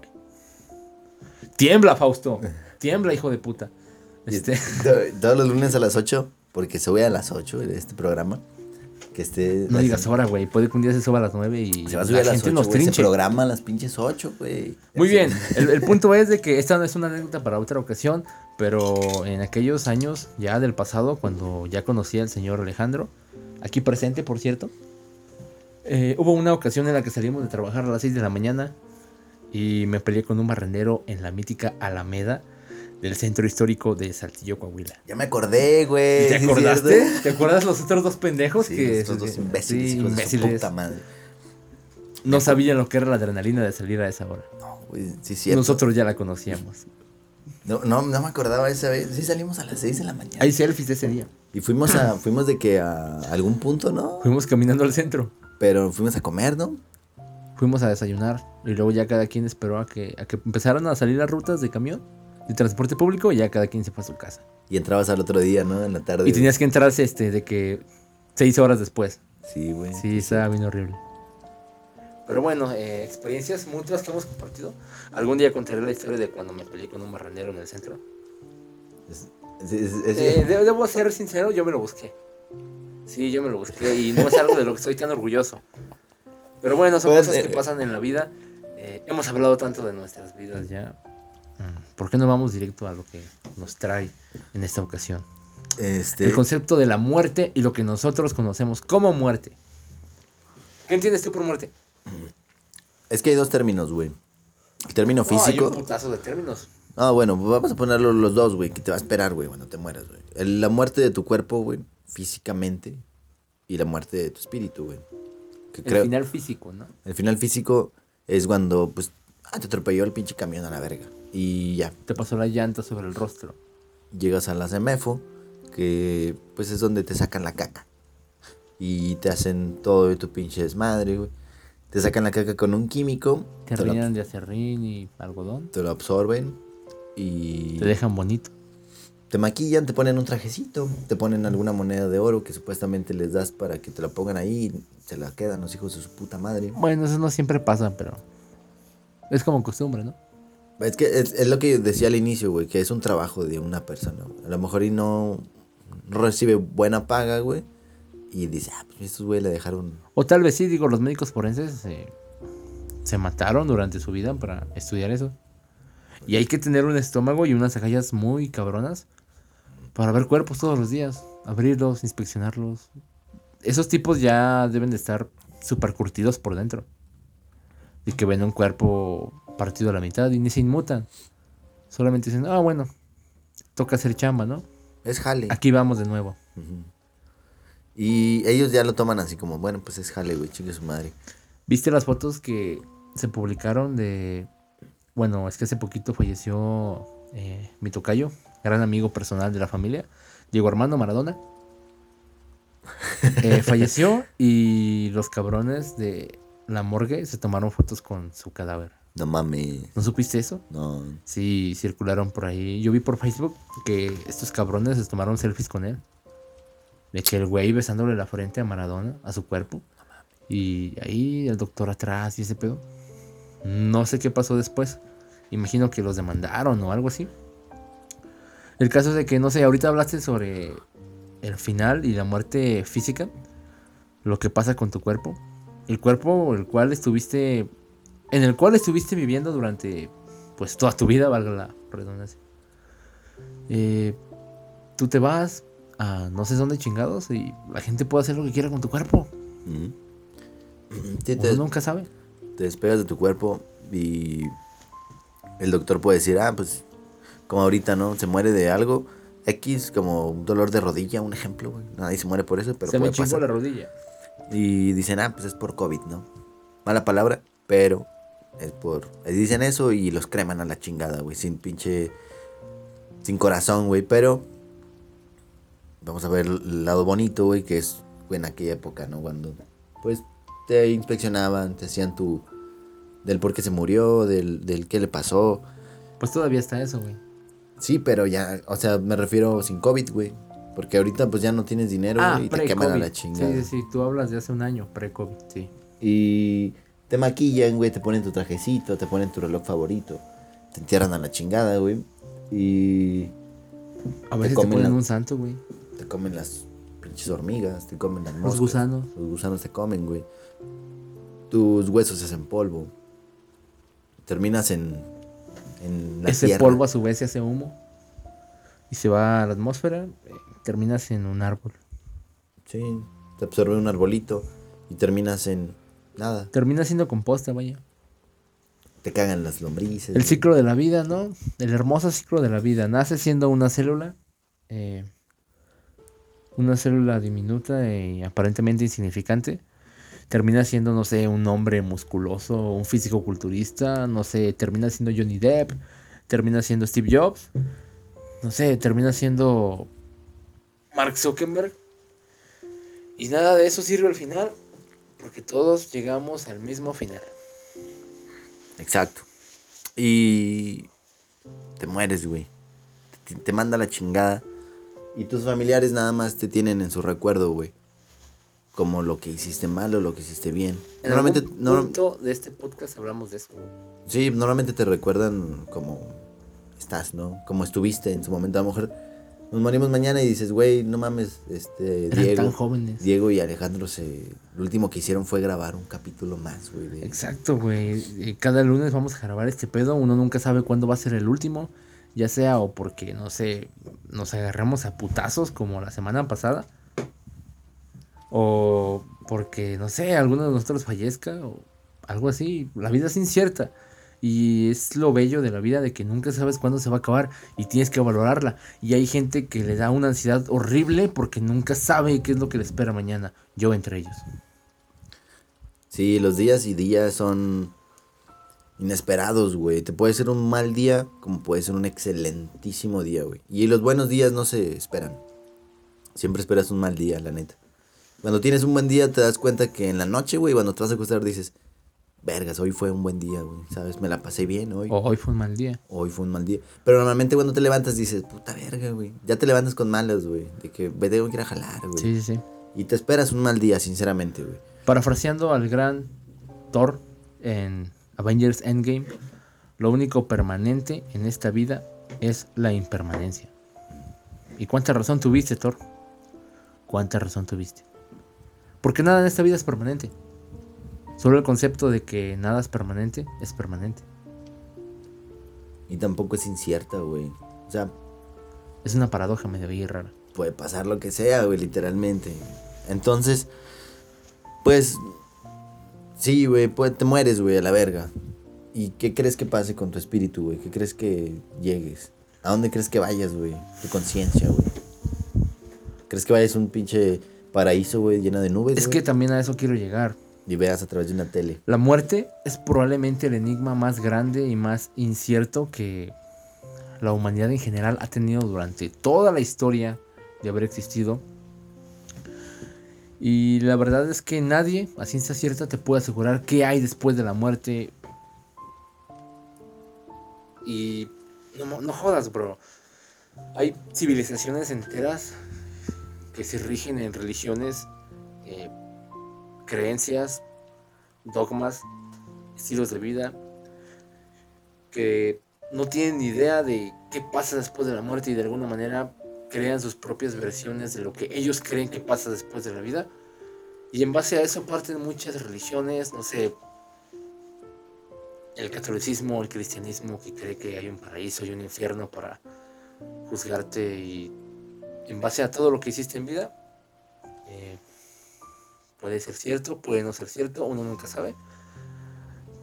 Tiembla, Fausto. Tiembla, hijo de puta. Este, To- Todos los lunes a las 8, porque se voy a las 8 de este programa. Que esté. no digas ahora, güey. Puede que un día se suba a las 9 y Se va a subir la a las gente 8, nos güey. Ese trinche. programa a las pinches 8, güey. Muy bien, el, el punto es de que esta no es una anécdota para otra ocasión, pero en aquellos años ya del pasado, cuando ya conocí al señor Alejandro, aquí presente por cierto, eh, hubo una ocasión en la que salimos de trabajar a las 6 de la mañana y me peleé con un barrendero en la mítica Alameda del centro histórico de Saltillo, Coahuila. Ya me acordé, güey. ¿Y ¿Te ¿sí es acordaste? ¿Te acuerdas los otros dos pendejos Sí, que estos dos sí, imbéciles, hijos de su imbéciles, puta madre. no sabían lo que era la adrenalina de salir a esa hora? No, güey, sí, cierto. Nosotros ya la conocíamos. No, no, no me acordaba esa vez. Sí salimos a las 6 de la mañana. Hay selfies de ese día. Y fuimos a, fuimos de que a algún punto, ¿no? Fuimos caminando al centro. Pero fuimos a comer, ¿no? Fuimos a desayunar y luego ya cada quien esperó a que, a que empezaran a salir las rutas de camión, de transporte público y ya cada quien se fue a su casa. Y entrabas al otro día, ¿no? En la tarde. Y tenías que entrar este, de que seis horas después. Sí, güey. Sí, estaba bien horrible. Pero bueno, eh, experiencias mutuas que hemos compartido. Algún día contaré la historia de cuando me peleé con un barrendero en el centro. Es- es- es- Eh, de- debo ser sincero, yo me lo busqué. Sí, yo me lo busqué y no es algo de lo que estoy tan orgulloso. Pero bueno, son Pues, cosas que eh, pasan en la vida. Eh, hemos hablado tanto de nuestras vidas ya. Mm, ¿Por qué no vamos directo a lo que nos trae en esta ocasión? este, El concepto de la muerte y lo que nosotros conocemos como muerte. ¿Qué entiendes tú por muerte? es que hay dos términos, güey. El término No, hay físico. un putazo de términos. Ah, bueno, vamos a ponerlo los dos, güey, que te va a esperar, güey, cuando te mueras, güey. La muerte de tu cuerpo, güey, físicamente, y la muerte de tu espíritu, güey. El creo, final físico, ¿no? el final físico es cuando, pues, ah, te atropelló el pinche camión a la verga. Y ya, Te pasó la llanta sobre el rostro. llegas a la CEMEFO, que pues es donde te sacan la caca. Y te hacen todo de tu pinche desmadre, güey. Te sacan la caca con un químico, Te te rellenan de acerrín y algodón. te lo absorben y Te dejan bonito. te maquillan, te ponen un trajecito, te ponen alguna moneda de oro que supuestamente les das para que te la pongan ahí y se la quedan los hijos de su puta madre. Bueno, eso no siempre pasa, pero es como costumbre, ¿no? Es que es, es lo que decía al inicio, güey, que es un trabajo de una persona. güey. A lo mejor y no, recibe buena paga, güey. Y dice, ah, pues estos güey le dejaron O tal vez sí, digo, los médicos forenses eh, se mataron durante su vida para estudiar eso. Y hay que tener un estómago y unas agallas muy cabronas para ver cuerpos todos los días, abrirlos, inspeccionarlos. Esos tipos ya deben de estar super curtidos por dentro. Y que ven un cuerpo partido a la mitad y ni se inmutan. Solamente dicen, ah, bueno, toca hacer chamba, ¿no? Es jale. Aquí vamos de nuevo. Y ellos ya lo toman así como, bueno, pues es jale, güey, chingue su madre. ¿Viste las fotos que se publicaron de... Bueno, es que hace poquito falleció eh, mi tocayo, gran amigo personal de la familia, Diego Armando Maradona. Eh, falleció y los cabrones de la morgue se tomaron fotos con su cadáver. No mames. ¿No supiste eso? No. Sí, circularon por ahí. Yo vi por Facebook que estos cabrones se tomaron selfies con él. De que el güey besándole la frente a Maradona, a su cuerpo. Y ahí el doctor atrás y ese pedo. No sé qué pasó después. Imagino que los demandaron o algo así. El caso es de que, no sé, ahorita hablaste sobre el final y la muerte física. Lo que pasa con tu cuerpo. El cuerpo el cual estuviste en el cual estuviste viviendo durante pues toda tu vida, valga la redundancia. Eh, tú te vas a no sé dónde chingados y la gente puede hacer lo que quiera con tu cuerpo. Sí, te, nunca sabe. te despegas de tu cuerpo y el doctor puede decir, ah, pues como ahorita, ¿no? Se muere de algo. X, como un dolor de rodilla, un ejemplo, güey. Nadie se muere por eso, pero Se me puede chingó pasar. la rodilla. Y dicen, ah, pues es por COVID, ¿no? Mala palabra, pero es por... Dicen eso y los creman a la chingada, güey, sin pinche... Sin corazón, güey, pero... Vamos a ver el lado bonito, güey, que es en aquella época, ¿no? Cuando, pues, te inspeccionaban, te hacían tu... del por qué se murió, del, del qué le pasó. Pues todavía está eso, güey. Sí, pero ya, o sea, me refiero sin COVID, güey. Porque ahorita pues ya no tienes dinero Ah, y te queman a la chingada. Sí, sí, sí, tú hablas de hace un año, pre-COVID, sí. Y te maquillan, güey, te ponen tu trajecito, te ponen tu reloj favorito. Te entierran a la chingada, güey. Y A veces te comen ponen la- un santo, güey. te comen las pinches hormigas, te comen las Los moscas. gusanos. Los gusanos te comen, güey. Tus huesos se hacen polvo. Terminas en, en la Ese tierra. polvo a su vez se hace humo y se va a la atmósfera, terminas en un árbol. Sí, te absorbe un arbolito y terminas en nada. Termina siendo composta, vaya. Te cagan las lombrices. El ciclo de la vida, ¿no? El hermoso ciclo de la vida. Nace siendo una célula, eh, una célula diminuta y aparentemente insignificante. Termina siendo, no sé, un hombre musculoso, un físico culturista, no sé, termina siendo Johnny Depp, termina siendo Steve Jobs, no sé, termina siendo Mark Zuckerberg. Y nada de eso sirve al final, porque todos llegamos al mismo final. Exacto. Y te mueres, güey. Te, te manda la chingada. Y tus familiares nada más te tienen en su recuerdo, güey. Como lo que hiciste mal o lo que hiciste bien. En Normalmente, algún no- de este podcast hablamos de eso. sí, normalmente te recuerdan como estás, ¿no? Como estuviste en su momento. A lo mejor nos morimos mañana y dices, güey, no mames, este, Eran Diego. tan jóvenes. Diego y Alejandro se... Lo último que hicieron fue grabar un capítulo más, güey. de- Exacto, güey. Cada lunes vamos a grabar este pedo. Uno nunca sabe cuándo va a ser el último. Ya sea o porque, no sé, nos agarramos a putazos como la semana pasada. O porque, no sé, alguno de nosotros fallezca o algo así. La vida es incierta. Y es lo bello de la vida de que nunca sabes cuándo se va a acabar y tienes que valorarla. Y hay gente que le da una ansiedad horrible porque nunca sabe qué es lo que le espera mañana. Yo entre ellos. Sí, los días y días son inesperados, güey. Te puede ser un mal día como puede ser un excelentísimo día, güey. Y los buenos días no se esperan. Siempre esperas un mal día, la neta. Cuando tienes un buen día te das cuenta que en la noche, güey, cuando te vas a acostar dices, vergas, hoy fue un buen día, güey. ¿Sabes? Me la pasé bien hoy. O hoy fue un mal día. Hoy fue un mal día. Pero normalmente cuando te levantas dices, puta verga, güey. Ya te levantas con malas, güey. De que me tengo que ir a jalar, güey. Sí, sí, sí. Y te esperas un mal día, sinceramente, güey. Parafraseando al gran Thor en Avengers Endgame, lo único permanente en esta vida es la impermanencia. ¿Y cuánta razón tuviste, Thor? ¿Cuánta razón tuviste? Porque nada en esta vida es permanente. Solo el concepto de que nada es permanente es permanente. Y tampoco es incierta, güey. O sea, Es una paradoja medio y rara. puede pasar lo que sea, güey, literalmente. Entonces, pues, sí, güey, pues, te mueres, güey, a la verga. ¿Y qué crees que pase con tu espíritu, güey? ¿Qué crees que llegues? ¿A dónde crees que vayas, güey? Tu conciencia, güey. ¿Crees que vayas a un pinche paraíso, güey, lleno de nubes? Es que también a eso quiero llegar. Y veas a través de una tele. La muerte es probablemente el enigma más grande y más incierto que la humanidad en general ha tenido durante toda la historia de haber existido. Y la verdad es que nadie, a ciencia cierta, te puede asegurar qué hay después de la muerte. Y no, no jodas, bro. Hay civilizaciones enteras que se rigen en religiones, eh, creencias, dogmas, estilos de vida, que no tienen idea de qué pasa después de la muerte y de alguna manera crean sus propias versiones de lo que ellos creen que pasa después de la vida. Y en base a eso parten muchas religiones, no sé, el catolicismo, el cristianismo que cree que hay un paraíso y un infierno para juzgarte y en base a todo lo que hiciste en vida, eh, puede ser cierto, puede no ser cierto, uno nunca sabe.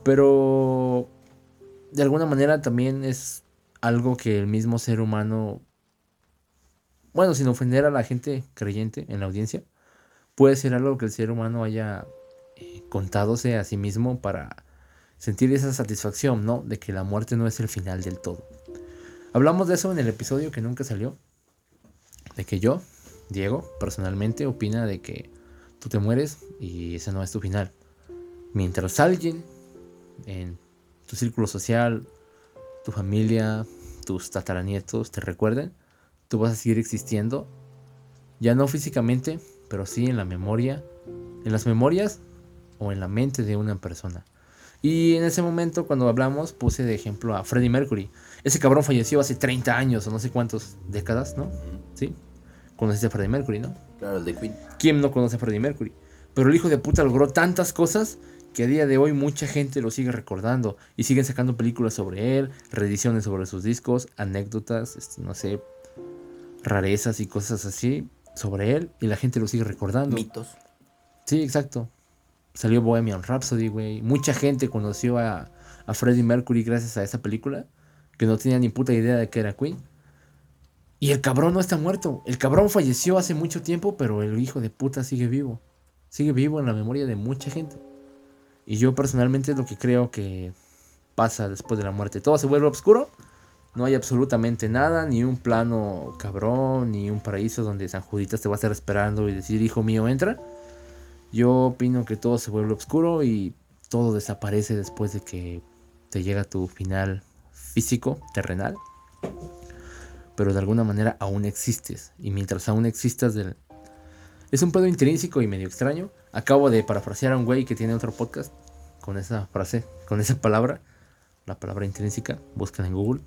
Pero de alguna manera también es algo que el mismo ser humano, bueno, sin ofender a la gente creyente en la audiencia, puede ser algo que el ser humano haya eh, contadose a sí mismo para sentir esa satisfacción, ¿no? De que la muerte no es el final del todo. Hablamos de eso en el episodio que nunca salió. De que yo, Diego, personalmente opina de que tú te mueres y ese no es tu final. mientras alguien en tu círculo social, tu familia, tus tataranietos te recuerden, tú vas a seguir existiendo, ya no físicamente, pero sí en la memoria, en las memorias o en la mente de una persona. Y en ese momento, cuando hablamos, puse de ejemplo a Freddie Mercury. Ese cabrón falleció hace 30 años o no sé cuántas décadas, ¿no? Sí. Conociste a Freddie Mercury, ¿no? Claro, el de Queen. ¿Quién no conoce a Freddie Mercury? Pero el hijo de puta logró tantas cosas que a día de hoy mucha gente lo sigue recordando y siguen sacando películas sobre él, reediciones sobre sus discos, anécdotas, este, no sé, rarezas y cosas así sobre él y la gente lo sigue recordando. Mitos. Sí, exacto. Salió Bohemian Rhapsody, güey. Mucha gente conoció a, a Freddie Mercury gracias a esa película, que no tenía ni puta idea de que era Queen. Y el cabrón no está muerto. El cabrón falleció hace mucho tiempo, pero el hijo de puta sigue vivo. Sigue vivo en la memoria de mucha gente. Y yo personalmente es lo que creo que pasa después de la muerte. Todo se vuelve oscuro. No hay absolutamente nada, ni un plano cabrón, ni un paraíso donde San Juditas te va a estar esperando y decir, hijo mío, entra. Yo opino que todo se vuelve oscuro y todo desaparece después de que te llega tu final físico, terrenal. Pero de alguna manera aún existes. Y mientras aún existas, del... es un pedo intrínseco y medio extraño. Acabo de parafrasear a un güey que tiene otro podcast con esa frase, con esa palabra. La palabra intrínseca. Buscan en Google.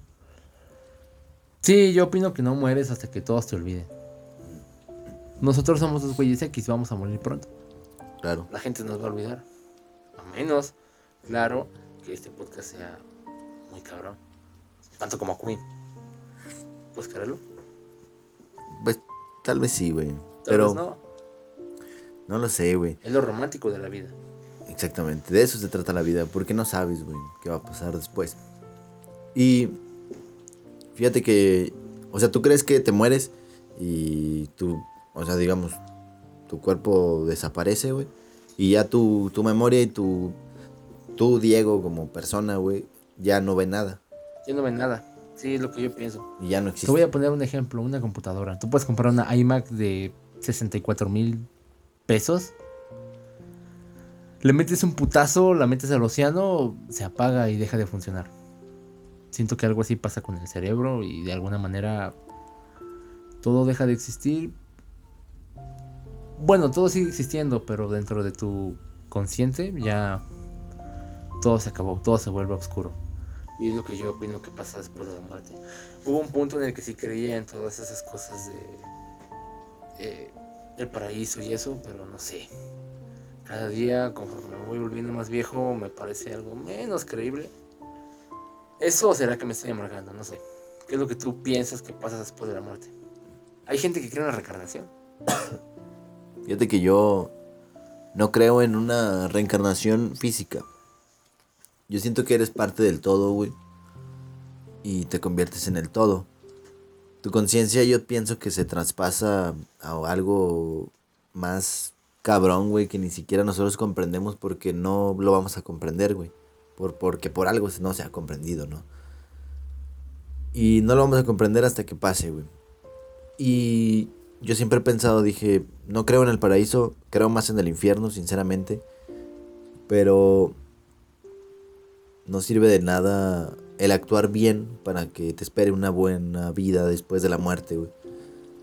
Sí, yo opino que no mueres hasta que todos te olviden. Nosotros somos los güeyes X, vamos a morir pronto. Claro. La gente nos va a olvidar. A menos, claro, que este podcast sea muy cabrón. Tanto como Queen. ¿Puedes creerlo? Pues tal vez sí, güey. Pero vez no. no lo sé, güey. Es lo romántico de la vida. Exactamente, de eso se trata la vida, porque no sabes, güey, qué va a pasar después. Y fíjate que, o sea, tú crees que te mueres y tú, o sea, digamos, tu cuerpo desaparece, güey, y ya tu, tu memoria y tu, tú, Diego, como persona, güey, ya no ve nada Yo no ven nada. Sí, es lo que yo pienso. y ya no Te existe. voy a poner un ejemplo, una computadora. Tú puedes comprar una iMac de 64 mil pesos. Le metes un putazo, la metes al océano, se apaga y deja de funcionar. Siento que algo así pasa con el cerebro y de alguna manera todo deja de existir. Bueno, todo sigue existiendo, pero dentro de tu consciente ya todo se acabó, todo se vuelve oscuro. Y es lo que yo opino que pasa después de la muerte. Hubo un punto en el que sí creía en todas esas cosas de eh, el paraíso y eso, pero no sé. Cada día, conforme me voy volviendo más viejo, me parece algo menos creíble. ¿Eso será que me estoy amargando? No sé. ¿Qué es lo que tú piensas que pasa después de la muerte? Hay gente que cree en la reencarnación. Fíjate que yo no creo en una reencarnación física. Yo siento que eres parte del todo, güey. Y te conviertes en el todo. Tu conciencia yo pienso que se traspasa a algo más cabrón, güey, que ni siquiera nosotros comprendemos porque no lo vamos a comprender, güey. Por, porque por algo no se ha comprendido, ¿no? Y no lo vamos a comprender hasta que pase, güey. Y yo siempre he pensado, dije, no creo en el paraíso, creo más en el infierno, sinceramente. Pero no sirve de nada el actuar bien para que te espere una buena vida después de la muerte, güey.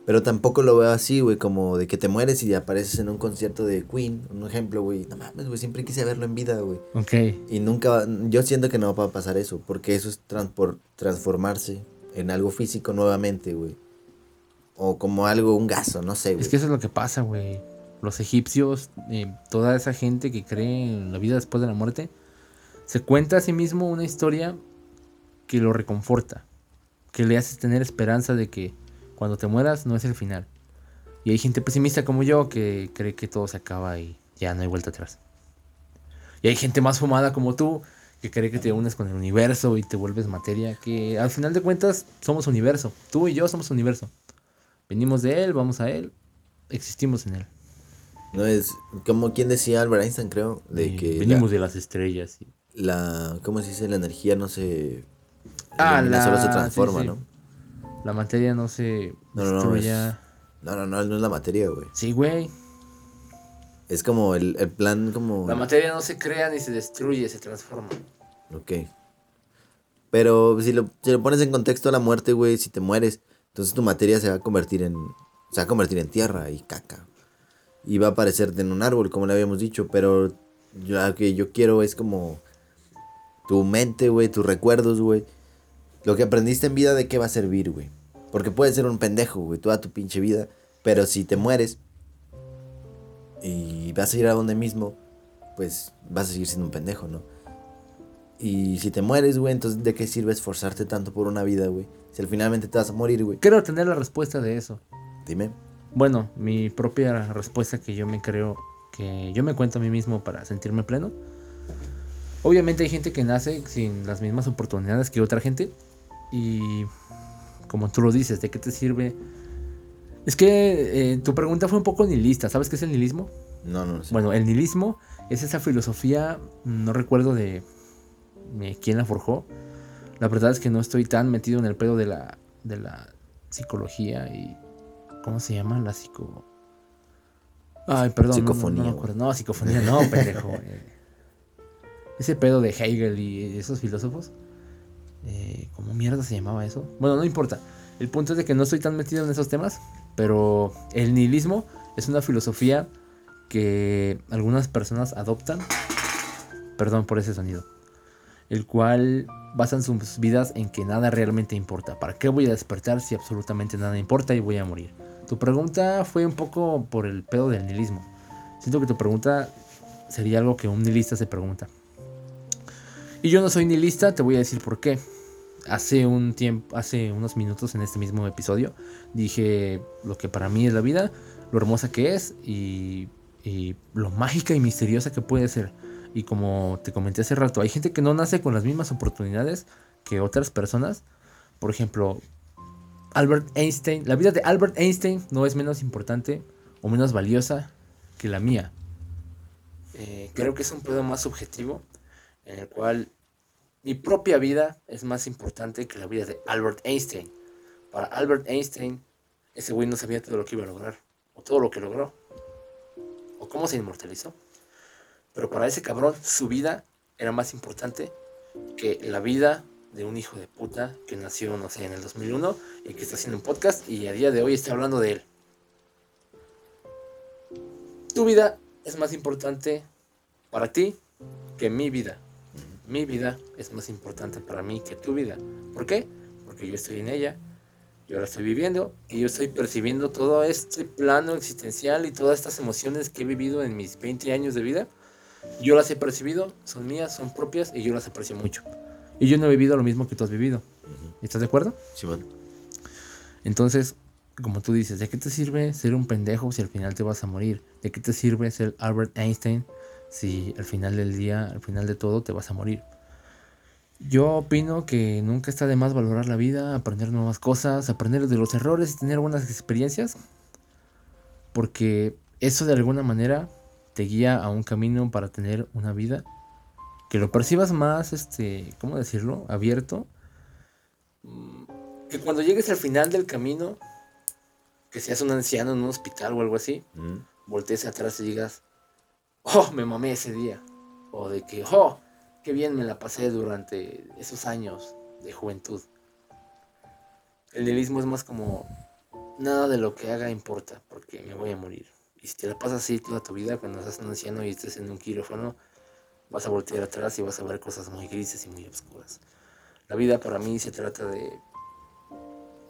Pero tampoco lo veo así, güey, como de que te mueres y apareces en un concierto de Queen, un ejemplo, güey. No mames, güey, siempre quise verlo en vida, güey. Ok. Y nunca, va- yo siento que no va a pasar eso, porque eso es transpor- transformarse en algo físico nuevamente, güey. O como algo, un gaso, no sé, güey. Es que eso es lo que pasa, güey. Los egipcios, eh, toda esa gente que cree en la vida después de la muerte, se cuenta a sí mismo una historia que lo reconforta, que le hace tener esperanza de que cuando te mueras no es el final. Y hay gente pesimista como yo que cree que todo se acaba y ya no hay vuelta atrás. Y hay gente más fumada como tú que cree que te unes con el universo y te vuelves materia, que al final de cuentas somos universo. Tú y yo somos universo. Venimos de él, vamos a él, existimos en él. No es como quien decía Albert Einstein, creo, de que venimos de las estrellas. y- la, ¿cómo se dice? La energía no se, Ah, la- solo se transforma, sí. ¿no? La materia no se No, no, no, es- No, no, no, no es la materia, güey. Sí, güey. Es como el, el plan como... La materia no se crea ni se destruye, se transforma. Ok. Pero si lo, si lo pones en contexto a la muerte, güey, si te mueres, entonces tu materia se va a convertir en... Se va a convertir en tierra y caca. Y va a aparecerte en un árbol, como le habíamos dicho. Pero yo, lo que yo quiero es como... Tu mente, güey, tus recuerdos, güey. Lo que aprendiste en vida, ¿de qué va a servir, güey? Porque puedes ser un pendejo, güey, toda tu pinche vida. Pero si te mueres y vas a ir a donde mismo, pues vas a seguir siendo un pendejo, ¿no? Y si te mueres, güey, entonces ¿de qué sirve esforzarte tanto por una vida, güey? Si al finalmente te vas a morir, güey. Quiero tener la respuesta de eso. Dime. Bueno, mi propia respuesta que yo me creo, que yo me cuento a mí mismo para sentirme pleno. Obviamente hay gente que nace sin las mismas oportunidades que otra gente. Y como tú lo dices, ¿de qué te sirve? Es que eh, tu pregunta fue un poco nihilista. ¿Sabes qué es el nihilismo? No, no sé. Bueno, el nihilismo es esa filosofía, no recuerdo de eh, quién la forjó. La verdad es que no estoy tan metido en el pedo de la, de la psicología y... ¿Cómo se llama? La psico... Ay, perdón. no- no- Psicofonía, No. No, psicofonía no, pendejo. Ese pedo de Hegel y esos filósofos. Eh, ¿Cómo mierda se llamaba eso? Bueno, no importa. El punto es de que no estoy tan metido en esos temas. Pero el nihilismo es una filosofía que algunas personas adoptan. Perdón por ese sonido. El cual basan sus vidas en que nada realmente importa. ¿Para qué voy a despertar si absolutamente nada importa y voy a morir? Tu pregunta fue un poco por el pedo del nihilismo. Siento que tu pregunta sería algo que un nihilista se pregunta. Y yo no soy nihilista, te voy a decir por qué. Hace un tiempo, hace unos minutos en este mismo episodio, dije lo que para mí es la vida, lo hermosa que es y, y lo mágica y misteriosa que puede ser. Y como te comenté hace rato, hay gente que no nace con las mismas oportunidades que otras personas. Por ejemplo, Albert Einstein. La vida de Albert Einstein no es menos importante o menos valiosa que la mía. Eh, creo que es un pedo más subjetivo en el cual mi propia vida es más importante que la vida de Albert Einstein. Para Albert Einstein, ese güey no sabía todo lo que iba a lograr, o todo lo que logró, o cómo se inmortalizó. Pero para ese cabrón, su vida era más importante que la vida de un hijo de puta que nació, no sé, en el 2001 y que está haciendo un podcast y a día de hoy está hablando de él. Tu vida es más importante para ti que mi vida. Mi vida es más importante para mí que tu vida. ¿Por qué? Porque yo estoy en ella, yo la estoy viviendo y yo estoy percibiendo todo este plano existencial y todas estas emociones que he vivido en mis 20 años de vida. Yo las he percibido, son mías, son propias y yo las aprecio mucho. Y yo no he vivido lo mismo que tú has vivido. ¿Estás de acuerdo? Simón. Entonces, como tú dices, ¿de qué te sirve ser un pendejo si al final te vas a morir? ¿De qué te sirve ser Albert Einstein si al final del día, al final de todo, te vas a morir? Yo opino que nunca está de más valorar la vida, aprender nuevas cosas, aprender de los errores y tener buenas experiencias. Porque eso de alguna manera te guía a un camino para tener una vida que lo percibas más, este, ¿cómo decirlo? Abierto. Mm, Que cuando llegues al final del camino, que seas un anciano en un hospital o algo así, Mm. voltees atrás y digas, oh, me mamé ese día. O de que, oh, qué bien me la pasé durante esos años de juventud. El nihilismo es más como, nada de lo que haga importa, porque me voy a morir. Y si te la pasas así toda tu vida, cuando seas un anciano y estés en un quirófano, vas a voltear atrás y vas a ver cosas muy grises y muy oscuras. La vida para mí se trata de,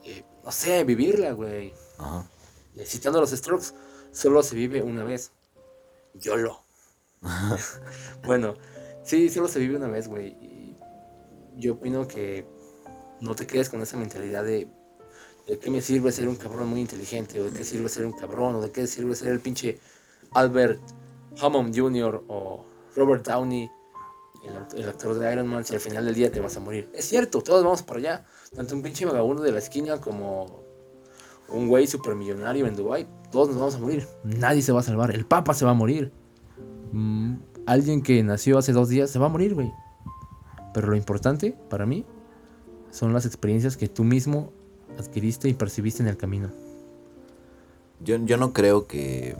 eh, no sé, vivirla, güey. Ajá. Citando los Strokes, solo se vive una vez. YOLO. bueno, sí, solo se vive una vez, güey. Yo opino que no te quedes con esa mentalidad de de qué me sirve ser un cabrón muy inteligente, o de qué sirve ser un cabrón, o de qué sirve ser el pinche Albert Hammond Jr. o Robert Downey, el actor de Iron Man, si al final del día te vas a morir. Es cierto, todos vamos para allá. Tanto un pinche vagabundo de la esquina como un güey supermillonario en Dubai, todos nos vamos a morir. Nadie se va a salvar. El Papa se va a morir. Mm, alguien que nació hace dos días se va a morir, güey. Pero lo importante para mí son las experiencias que tú mismo adquiriste y percibiste en el camino. Yo, yo no creo que.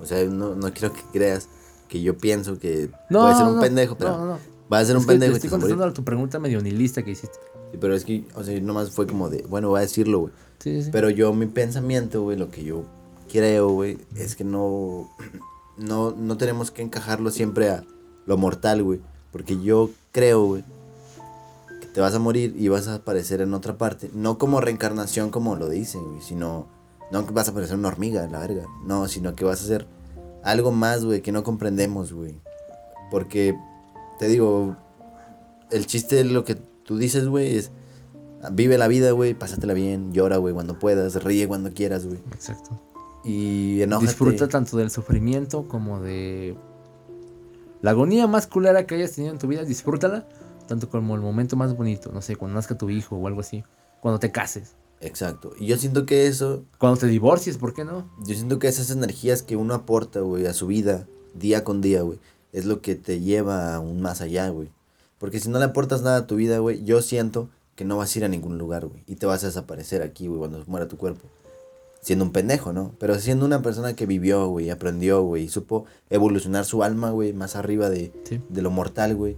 O sea, no, no quiero que creas que yo pienso que No, puede ser un no, pendejo, pero no, no, va a ser Es un que pendejo. estoy contestando a tu pregunta medio nihilista que hiciste. Sí, pero es que, o sea, nomás fue como de, bueno, voy a decirlo, güey. Sí, sí. Pero yo, mi pensamiento, güey, lo que yo creo, güey, es que no, no, no tenemos que encajarlo siempre a lo mortal, güey. Porque yo creo, güey, que te vas a morir y vas a aparecer en otra parte. No como reencarnación como lo dicen, güey, sino, no que vas a aparecer una hormiga, la verga. No, sino que vas a ser algo más, güey, que no comprendemos, güey. Porque, te digo, el chiste de lo que tú dices, güey, es... Vive la vida, güey, pásatela bien, llora, güey, cuando puedas, ríe cuando quieras, güey. Exacto. Y enójate. Disfruta tanto del sufrimiento como de la agonía más culera que hayas tenido en tu vida, disfrútala, tanto como el momento más bonito, no sé, cuando nazca tu hijo o algo así, cuando te cases, Exacto. Y yo siento que eso, cuando te divorcies, ¿por qué no? yo siento que esas energías que uno aporta, güey, a su vida, día con día, güey, es lo que te lleva aún más allá, güey. Porque si no le aportas nada a tu vida, güey, yo siento que no vas a ir a ningún lugar, güey. Y te vas a desaparecer aquí, güey, cuando muera tu cuerpo. Siendo un pendejo, ¿no? Pero siendo una persona que vivió, güey, aprendió, güey, y supo evolucionar su alma, güey, más arriba de, Sí. de lo mortal, güey,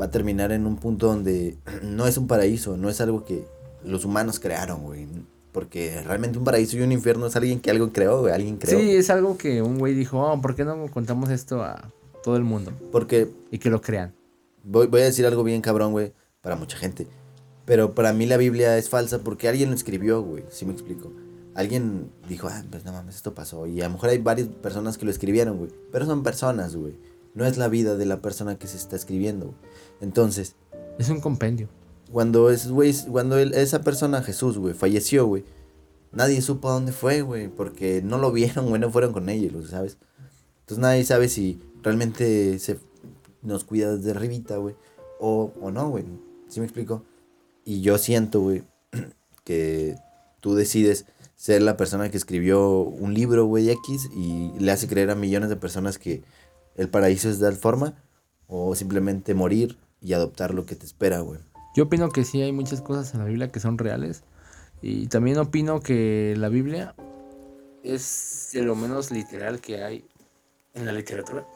va a terminar en un punto donde no es un paraíso, no es algo que los humanos crearon, güey. Porque realmente un paraíso y un infierno es alguien que algo creó, güey, alguien creó. Sí, es algo que un güey dijo, oh, ¿por qué no contamos esto a todo el mundo? Porque Y que lo crean. voy, voy a decir algo bien cabrón, güey, para mucha gente. Pero para mí la Biblia es falsa porque alguien lo escribió, güey, si me explico. Alguien dijo, ah, pues no mames, esto pasó. Y a lo mejor hay varias personas que lo escribieron, güey. Pero son personas, güey. No es la vida de la persona que se está escribiendo, güey. Entonces, Es un compendio. Cuando, es, güey, cuando él- esa persona, Jesús, güey, falleció, güey, nadie supo a dónde fue, güey, porque no lo vieron, güey, no fueron con ellos, ¿sabes? Entonces nadie sabe si realmente se nos cuida desde arribita, güey, o, o no, güey. ¿Sí me explico? Y yo siento, güey, que tú decides ser la persona que escribió un libro, güey, X, y le hace creer a millones de personas que el paraíso es de tal forma, o simplemente morir y adoptar lo que te espera, güey. Yo opino que sí hay muchas cosas en la Biblia que son reales. Y también opino que la Biblia es de lo menos literal que hay en la literatura.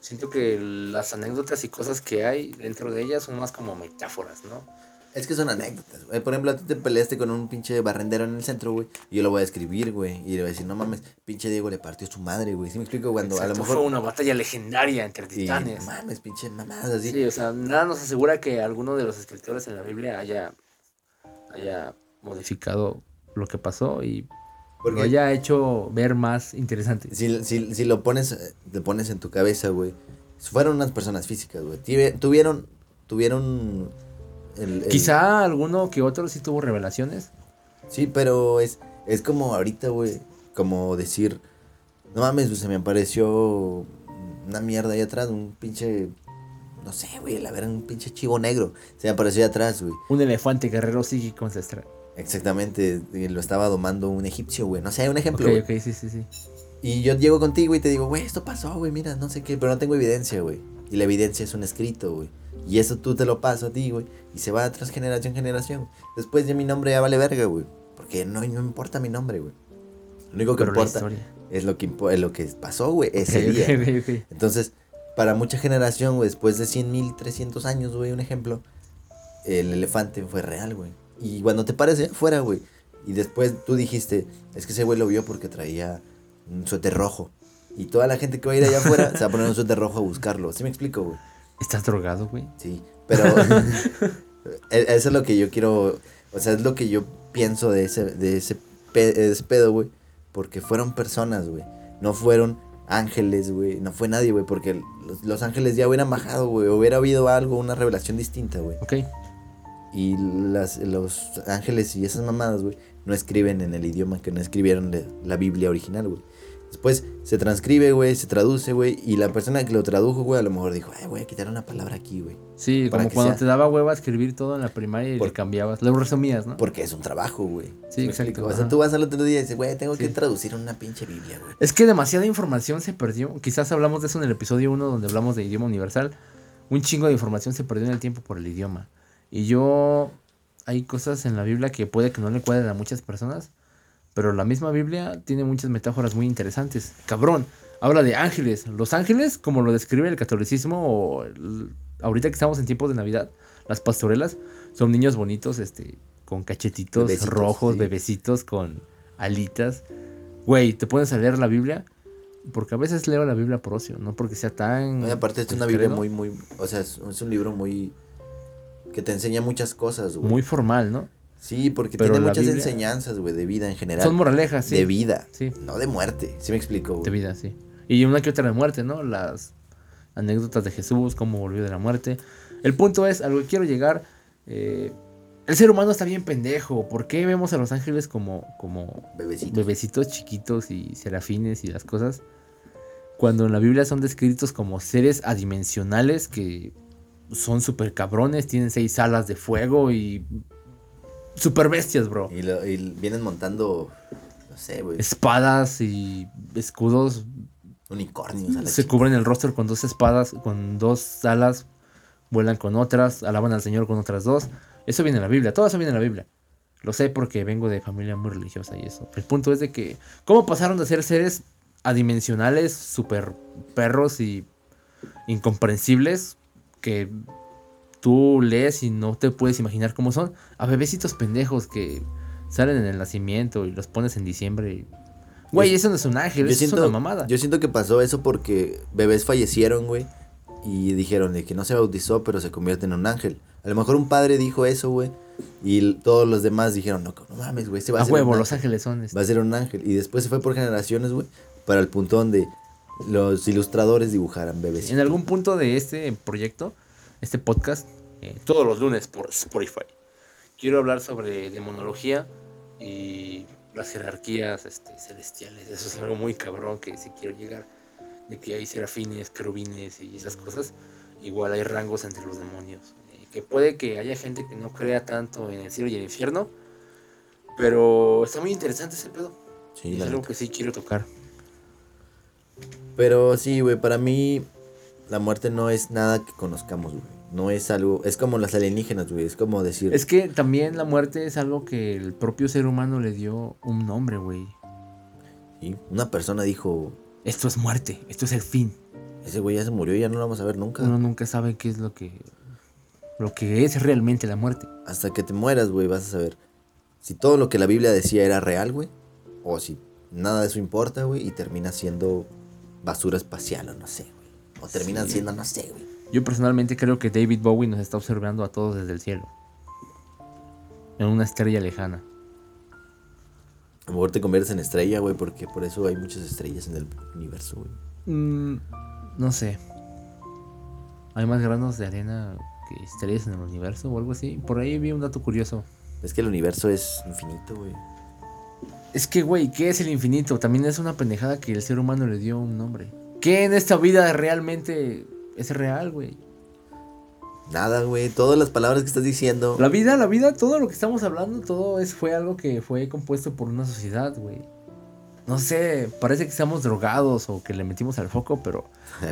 Siento que las anécdotas y cosas que hay dentro de ellas son más como metáforas, ¿no? Es que son anécdotas, güey. Por ejemplo, a ti te peleaste con un pinche barrendero en el centro, güey. Y yo lo voy a escribir, güey. Y le voy a decir, no mames, pinche Diego le partió su madre, güey. ¿Sí me explico? Cuando a lo Exacto, mejor. fue una batalla legendaria entre Sí, titanes. no mames, pinche mamadas así. Sí, o sea, nada nos asegura que alguno de los escritores en la Biblia haya, haya modificado lo que pasó y Porque lo haya hecho ver más interesante. si, si, si lo pones, te pones en tu cabeza, güey. Fueron unas personas físicas, güey. Tuvieron, tuvieron. El, el- Quizá alguno que otro sí tuvo revelaciones. Sí, pero es, es como ahorita, güey. Como decir, no mames, pues, se me apareció una mierda ahí atrás, un pinche. No sé, güey, la verdad, un pinche chivo negro. Se me apareció ahí atrás, güey. Un elefante guerrero psíquico ancestral. Exactamente, lo estaba domando un egipcio, güey. No sé, un ejemplo. Ok, güey. ok, sí, sí, sí. Y yo llego contigo y te digo, güey, esto pasó, güey, mira, no sé qué, pero no tengo evidencia, güey. Y la evidencia es un escrito, güey. Y eso tú te lo paso a ti, güey. Y se va tras generación, generación. Después de mi nombre ya vale verga, güey. Porque no, no importa mi nombre, güey. Lo único que Pero importa es lo que, es lo que pasó, güey, ese día. Entonces, para mucha generación, güey, después de 100 mil, 300 años, güey, un ejemplo, el elefante fue real, güey. Y cuando te pares allá afuera, güey, y después tú dijiste, es que ese güey lo vio porque traía un suéter rojo. Y toda la gente que va a ir allá afuera se va a poner un suéter rojo a buscarlo. ¿Sí me explico, güey? ¿Estás drogado, güey? Sí, pero e- eso es lo que yo quiero, o sea, es lo que yo pienso de ese, de ese, pe- de ese pedo, güey, porque fueron personas, güey, no fueron ángeles, güey, no fue nadie, güey, porque los, los ángeles ya hubieran bajado, güey, hubiera habido algo, una revelación distinta, güey, Ok. y las, los ángeles y esas mamadas, güey, no escriben en el idioma que no escribieron la, la Biblia original, güey. Después se transcribe, güey, se traduce, güey, y la persona que lo tradujo, güey, a lo mejor dijo, ay, voy a quitar una palabra aquí, güey. Sí, Para como cuando sea- te daba hueva escribir todo en la primaria y Por- le cambiabas. Lo resumías, ¿no? Porque es un trabajo, güey. Sí, exacto? O sea, tú vas al otro día y dices, güey, tengo que traducir una pinche Biblia, güey. Es que demasiada información se perdió. Quizás hablamos de eso en el episodio 1 donde hablamos de idioma universal. Un chingo de información se perdió en el tiempo por el idioma. Y yo... Hay cosas en la Biblia que puede que no le cuadren a muchas personas. Pero la misma Biblia tiene muchas metáforas muy interesantes. Cabrón, habla de ángeles. Los ángeles, como lo describe el catolicismo, o el- ahorita que estamos en tiempos de Navidad, las pastorelas son niños bonitos, este, con cachetitos Bebecitos, rojos, sí. bebecitos con alitas. Güey, te pones a leer la Biblia, porque a veces leo la Biblia por ocio, no porque sea tan. Aparte es una Biblia muy, muy, o sea, es un libro muy, que te enseña muchas cosas, güey. Muy formal, ¿no? Sí, porque Pero tiene muchas Biblia- enseñanzas, güey, de vida en general. Son moralejas, sí. De vida, Sí. no de muerte, ¿sí me explico, güey? De vida, sí. Y una que otra de muerte, ¿no? Las anécdotas de Jesús, cómo volvió de la muerte. El punto es, a lo que quiero llegar, eh, el ser humano está bien pendejo. ¿Por qué vemos a los ángeles como, como Bebecito. bebecitos chiquitos y serafines y las cosas? Cuando en la Biblia son descritos como seres adimensionales que son súper cabrones, tienen seis alas de fuego y super bestias, bro. Y, lo- y vienen montando, no sé, güey, Espadas y escudos unicornios. a la se chica. cubren el rostro con dos espadas, con dos alas, vuelan con otras, alaban al Señor con otras dos. Eso viene en la Biblia, todo eso viene en la Biblia. Lo sé porque vengo de familia muy religiosa y eso. El punto es de que, ¿cómo pasaron de ser seres adimensionales, super perros y incomprensibles que tú lees y no te puedes imaginar cómo son, a bebecitos pendejos que salen en el nacimiento y los pones en diciembre? y- Güey, Yo- eso no es un ángel, eso es una mamada. yo siento que pasó eso porque bebés fallecieron, güey. Y dijeron de que no se bautizó, pero se convierte en un ángel. A lo mejor un padre dijo eso, güey. Y todos los demás dijeron, no, no mames, güey, este va a, A ser huevo, un los ángel. ángeles son este, Va a ser un ángel. Y después se fue por generaciones, güey. Para el punto donde los ilustradores dibujaran bebés. En algún punto de este proyecto, este podcast, eh, todos los lunes por Spotify, quiero hablar sobre demonología y las jerarquías este, celestiales. Eso es algo muy cabrón que si quiero llegar, de que hay serafines, querubines y esas cosas. Igual hay rangos entre los demonios. eh, que puede que haya gente que no crea tanto en el cielo y el infierno, pero está muy interesante ese pedo. Sí, Y es algo neta. que sí quiero tocar. Pero sí, güey, para mí la muerte no es nada que conozcamos, güey. No es algo, es como las alienígenas, güey. Es como decir, Es que también la muerte es algo que el propio ser humano le dio un nombre, güey. sí, una persona dijo, Esto es muerte, esto es el fin. ese güey ya se murió y ya no lo vamos a ver nunca. Uno nunca sabe qué es lo que lo que es realmente la muerte. Hasta que te mueras, güey, vas a saber si todo lo que la Biblia decía era real, güey. O si nada de eso importa, güey, y termina siendo basura espacial o no sé, güey. O terminan Sí. siendo, no sé, güey. Yo personalmente creo que David Bowie nos está observando a todos desde el cielo. En una estrella lejana. A lo mejor te conviertes en estrella, güey, porque por eso hay muchas estrellas en el universo, güey. Mm, no sé. Hay más granos de arena que estrellas en el universo o algo así. Por ahí vi un dato curioso. Es que el universo es infinito, güey. Es que, güey, ¿qué es el infinito? También es una pendejada que el ser humano le dio un nombre. ¿Qué en esta vida realmente es real, güey? Nada, güey. Todas las palabras que estás diciendo. La vida, la vida, todo lo que estamos hablando, todo es, fue algo que fue compuesto por una sociedad, güey. No sé, parece que estamos drogados o que le metimos al foco, pero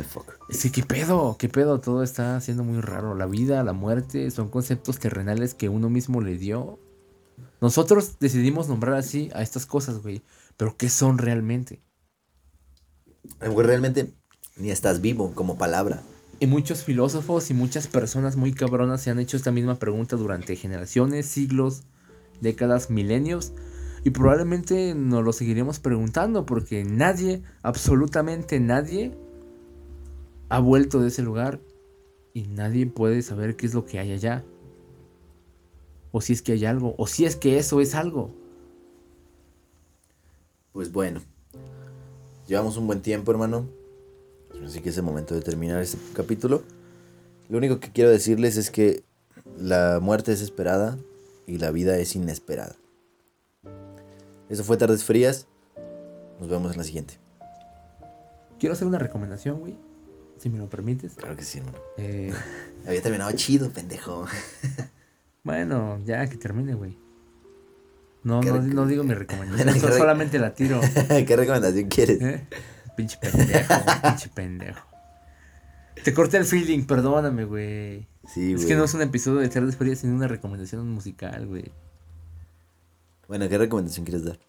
fuck. es que qué pedo, qué pedo, todo está siendo muy raro. La vida, la muerte, son conceptos terrenales que uno mismo le dio. Nosotros decidimos nombrar así a estas cosas, güey. Pero ¿qué son realmente? Realmente ni estás vivo como palabra. Y muchos filósofos y muchas personas muy cabronas se han hecho esta misma pregunta durante generaciones, siglos, décadas, milenios. Y probablemente nos lo seguiremos preguntando porque nadie, absolutamente nadie, ha vuelto de ese lugar y nadie puede saber qué es lo que hay allá. O si es que hay algo, o si es que eso es algo. Pues bueno. Llevamos un buen tiempo, hermano. Así que es el momento de terminar este capítulo. Lo único que quiero decirles es que la muerte es esperada y la vida es inesperada. Eso fue Tardes Frías. Nos vemos en la siguiente. Quiero hacer una recomendación, güey. Si me lo permites. Claro que sí, hermano. Eh, Había terminado chido, pendejo. Bueno, ya que termine, güey. No, ¿Qué no, no digo mi recomendación, ¿Qué so- solamente la tiro. ¿Qué recomendación quieres? ¿eh? Pinche pendejo, pinche pendejo. Te corté el feeling, perdóname, güey. Sí, Es que no es un episodio de Tardes Frías, sino una recomendación musical, güey. Bueno, ¿qué recomendación quieres dar?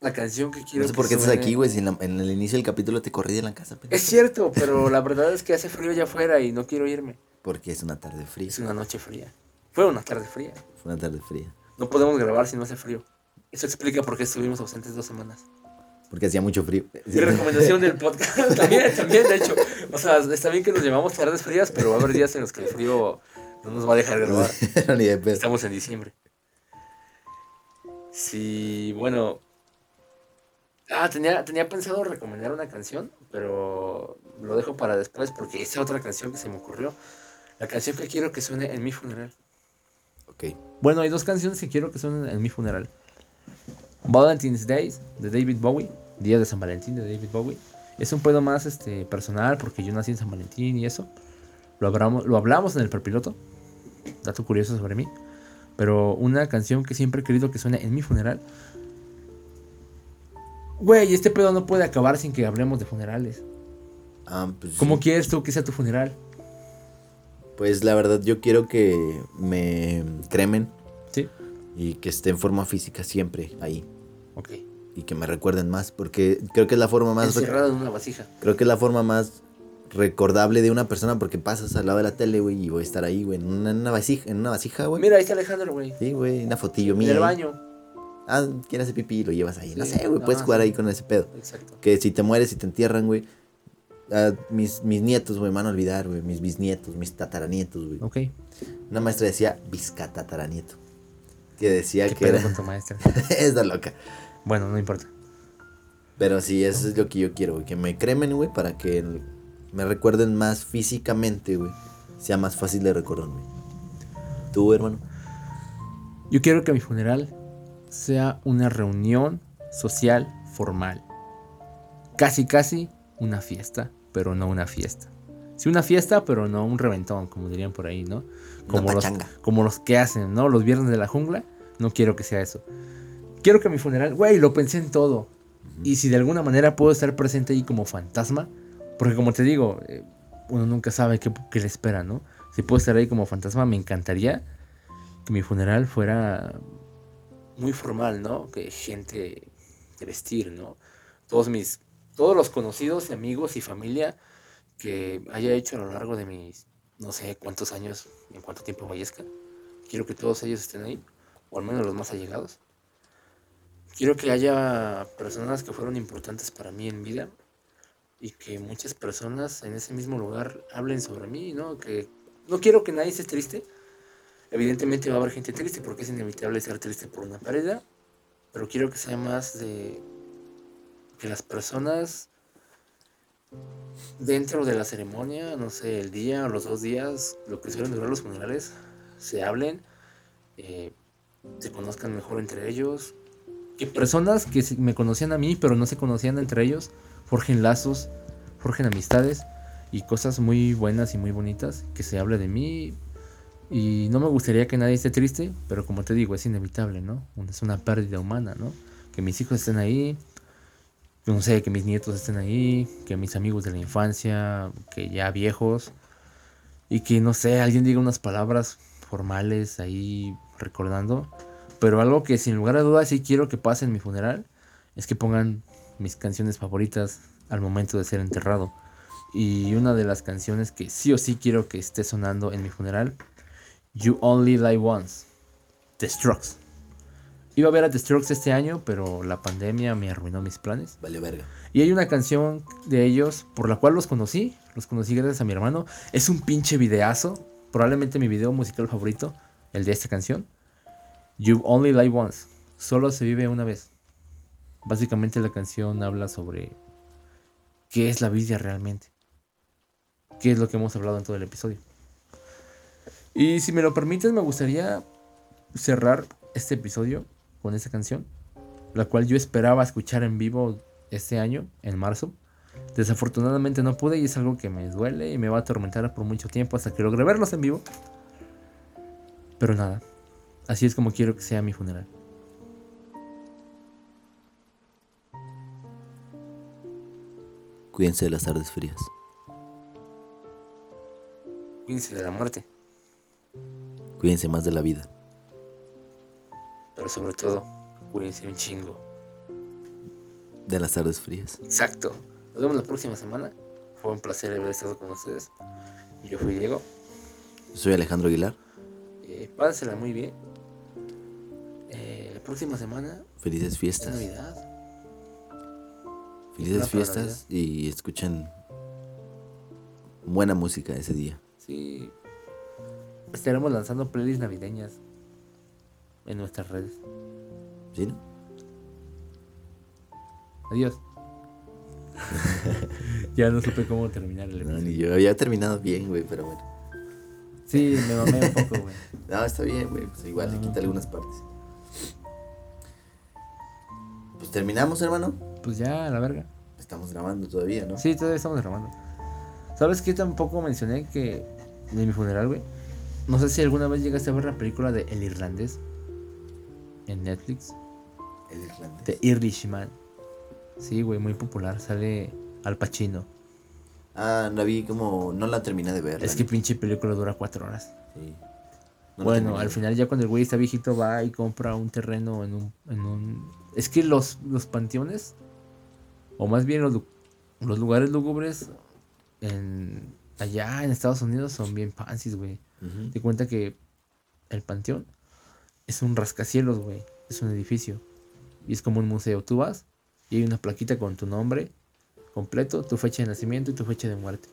la canción que quiero No sé por qué estás aquí, güey, si en, la- en el inicio del capítulo te corrí de la casa. pendejo. Es cierto, pero la verdad es que hace frío allá afuera y no quiero irme. Porque es una tarde fría. Es una noche fría. Fue una tarde fría. Fue una tarde fría. No podemos grabar si no hace frío. Eso explica por qué estuvimos ausentes dos semanas. Porque hacía mucho frío. Mi recomendación del podcast también, también, de hecho. O sea, está bien que nos llevamos tardes frías, pero va a haber días en los que el frío no nos va a dejar grabar. Ni de. Estamos en diciembre. Sí, bueno. Ah, tenía, tenía pensado recomendar una canción, pero lo dejo para después porque esa otra canción que se me ocurrió. La canción que quiero que suene en mi funeral. Ok. Bueno, hay dos canciones que quiero que suenen en mi funeral. Valentine's Day de David Bowie, Día de San Valentín de David Bowie. Es un pedo más este, personal porque yo nací en San Valentín y eso. Lo hablamos, lo hablamos en el perpiloto. Dato curioso sobre mí. Pero una canción que siempre he querido que suene en mi funeral. Güey, este pedo no puede acabar sin que hablemos de funerales. Ah, pues, ¿Cómo sí. quieres tú que sea tu funeral? Pues la verdad, yo quiero que me cremen Sí. y que esté en forma física siempre ahí. Ok. Y que me recuerden más. Porque creo que es la forma más. Encerrado en una vasija. Creo que es la forma más recordable de una persona porque pasas al lado de la tele, güey, y voy a estar ahí, güey, en una, en una vasija, en una vasija, güey. Mira, ahí está Alejandro, güey. Sí, güey, una fotillo En mía. el ahí. baño. Ah, ¿quién hace pipí? Lo llevas ahí. No sé, güey, puedes jugar sí. ahí con ese pedo. Exacto. Que si te mueres y te entierran, güey. Mis, mis nietos, güey, me van a olvidar, güey. Mis bisnietos, mis tataranietos, güey. Ok. Una maestra decía biscatataranieta. Que decía ¿Qué que pedo era. con tu maestra? Esta loca. Bueno, no importa. Pero sí, eso es lo que yo quiero, güey. Que me cremen, güey, para que me recuerden más físicamente, güey. Sea más fácil de recordarme. ¿Tú, hermano? Yo quiero que mi funeral sea una reunión social formal. Casi, casi una fiesta, pero no una fiesta. Sí, una fiesta, pero no un reventón, como dirían por ahí, ¿no? Como los, como los que hacen, ¿no? Los viernes de la jungla. No quiero que sea eso. Quiero que mi funeral, güey, lo pensé en todo. Y si de alguna manera puedo estar presente ahí como fantasma, porque como te digo, eh, uno nunca sabe qué, qué le espera, ¿no? Si puedo estar ahí como fantasma, me encantaría que mi funeral fuera muy formal, ¿no? Que gente de vestir, ¿no? Todos mis, todos los conocidos, y amigos y familia que haya hecho a lo largo de mis, no sé cuántos años, en cuánto tiempo fallezca. Quiero que todos ellos estén ahí, o al menos los más allegados. Quiero que haya personas que fueron importantes para mí en vida y que muchas personas en ese mismo lugar hablen sobre mí, ¿no? Que no quiero que nadie esté triste. Evidentemente va a haber gente triste porque es inevitable ser triste por una pérdida, pero quiero que sea más de que las personas dentro de la ceremonia, no sé, el día o los dos días, lo que suelen durar los funerales, se hablen, eh, se conozcan mejor entre ellos. Que personas que me conocían a mí, pero no se conocían entre ellos, forjen lazos, forjen amistades y cosas muy buenas y muy bonitas, que se hable de mí. Y no me gustaría que nadie esté triste, pero como te digo, es inevitable, ¿no? Es una pérdida humana, ¿no? Que mis hijos estén ahí, no sé, que mis nietos estén ahí, que mis amigos de la infancia, que ya viejos, y que no sé, alguien diga unas palabras formales ahí recordando, pero algo que sin lugar a dudas sí quiero que pase en mi funeral es que pongan mis canciones favoritas al momento de ser enterrado. Y una de las canciones que sí o sí quiero que esté sonando en mi funeral, You Only Live Once, The. Iba a ver a The Strokes este año, pero la pandemia me arruinó mis planes. Vale, verga. Y hay una canción de ellos por la cual los conocí. Los conocí gracias a mi hermano. Es un pinche videazo. Probablemente mi video musical favorito. El de esta canción. You Only Live Once. Solo se vive una vez. Básicamente la canción habla sobre qué es la vida realmente. Qué es lo que hemos hablado en todo el episodio. Y si me lo permites, me gustaría cerrar este episodio con esta canción la cual yo esperaba escuchar en vivo este año, en marzo. Desafortunadamente no pude y es algo que me duele y me va a atormentar por mucho tiempo hasta que logre verlos en vivo. Pero nada, así es como quiero que sea mi funeral. Cuídense de las tardes frías. Cuídense de la muerte, Cuídense más de la vida. Pero sobre todo, cuídense un chingo De las tardes frías. Exacto. Nos vemos la próxima semana. Fue un placer haber estado con ustedes. Yo fui Diego. Soy Alejandro Aguilar. Eh, pásensela muy bien. Eh, la próxima semana Felices es fiestas. Navidad. Felices fiestas y escuchen buena música ese día. Sí. Estaremos lanzando playlists navideñas en nuestras redes. ¿Sí, no? Adiós. ya no supe cómo terminar el No, episodio. ni yo. Había terminado bien, güey, pero bueno. Sí, me mamé un poco, güey. No, está bien, güey. Pues igual le No. quita algunas partes. Pues terminamos, hermano. Pues ya, a la verga. Estamos grabando todavía, ¿no? Sí, todavía estamos grabando. ¿Sabes qué tampoco mencioné que de mi funeral, güey? No sé si alguna vez llegaste a ver la película de El Irlandés en Netflix. El irlandés. The Irishman. Sí, güey, muy popular. Sale Al Pacino. Ah, la vi como. No la terminé de ver. Es que pinche película dura cuatro horas. Sí. No bueno, al final ya cuando el güey está viejito va y compra un terreno en un... En un... Es que los, los panteones, o más bien los, los lugares lúgubres en, allá en Estados Unidos son bien fancies, güey. Ujú. Te cuenta que el panteón es un rascacielos, güey. Es un edificio. Y es como un museo. Tú vas y hay una plaquita con tu nombre completo, tu fecha de nacimiento y tu fecha de muerte.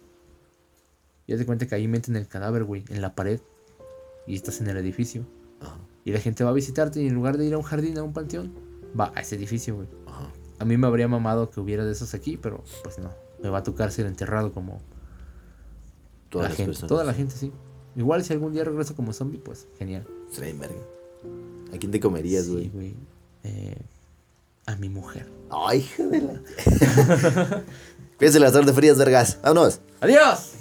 Y de cuenta que ahí meten el cadáver, güey, en la pared. Y estás en el edificio. Ajá. Y la gente va a visitarte y en lugar de ir a un jardín, a un panteón, va a ese edificio, güey. A mí me habría mamado que hubiera de esos aquí, pero pues no. Me va a tocar ser enterrado como Todas la gente. personas. Toda la gente, sí. Igual si algún día regreso como zombie, pues genial. Sería. ¿A quién te comerías, Sí, güey? güey. Eh, a mi mujer. Ay, hija de la. Cuídense las tardes frías, vergas. Vámonos. ¡Adiós!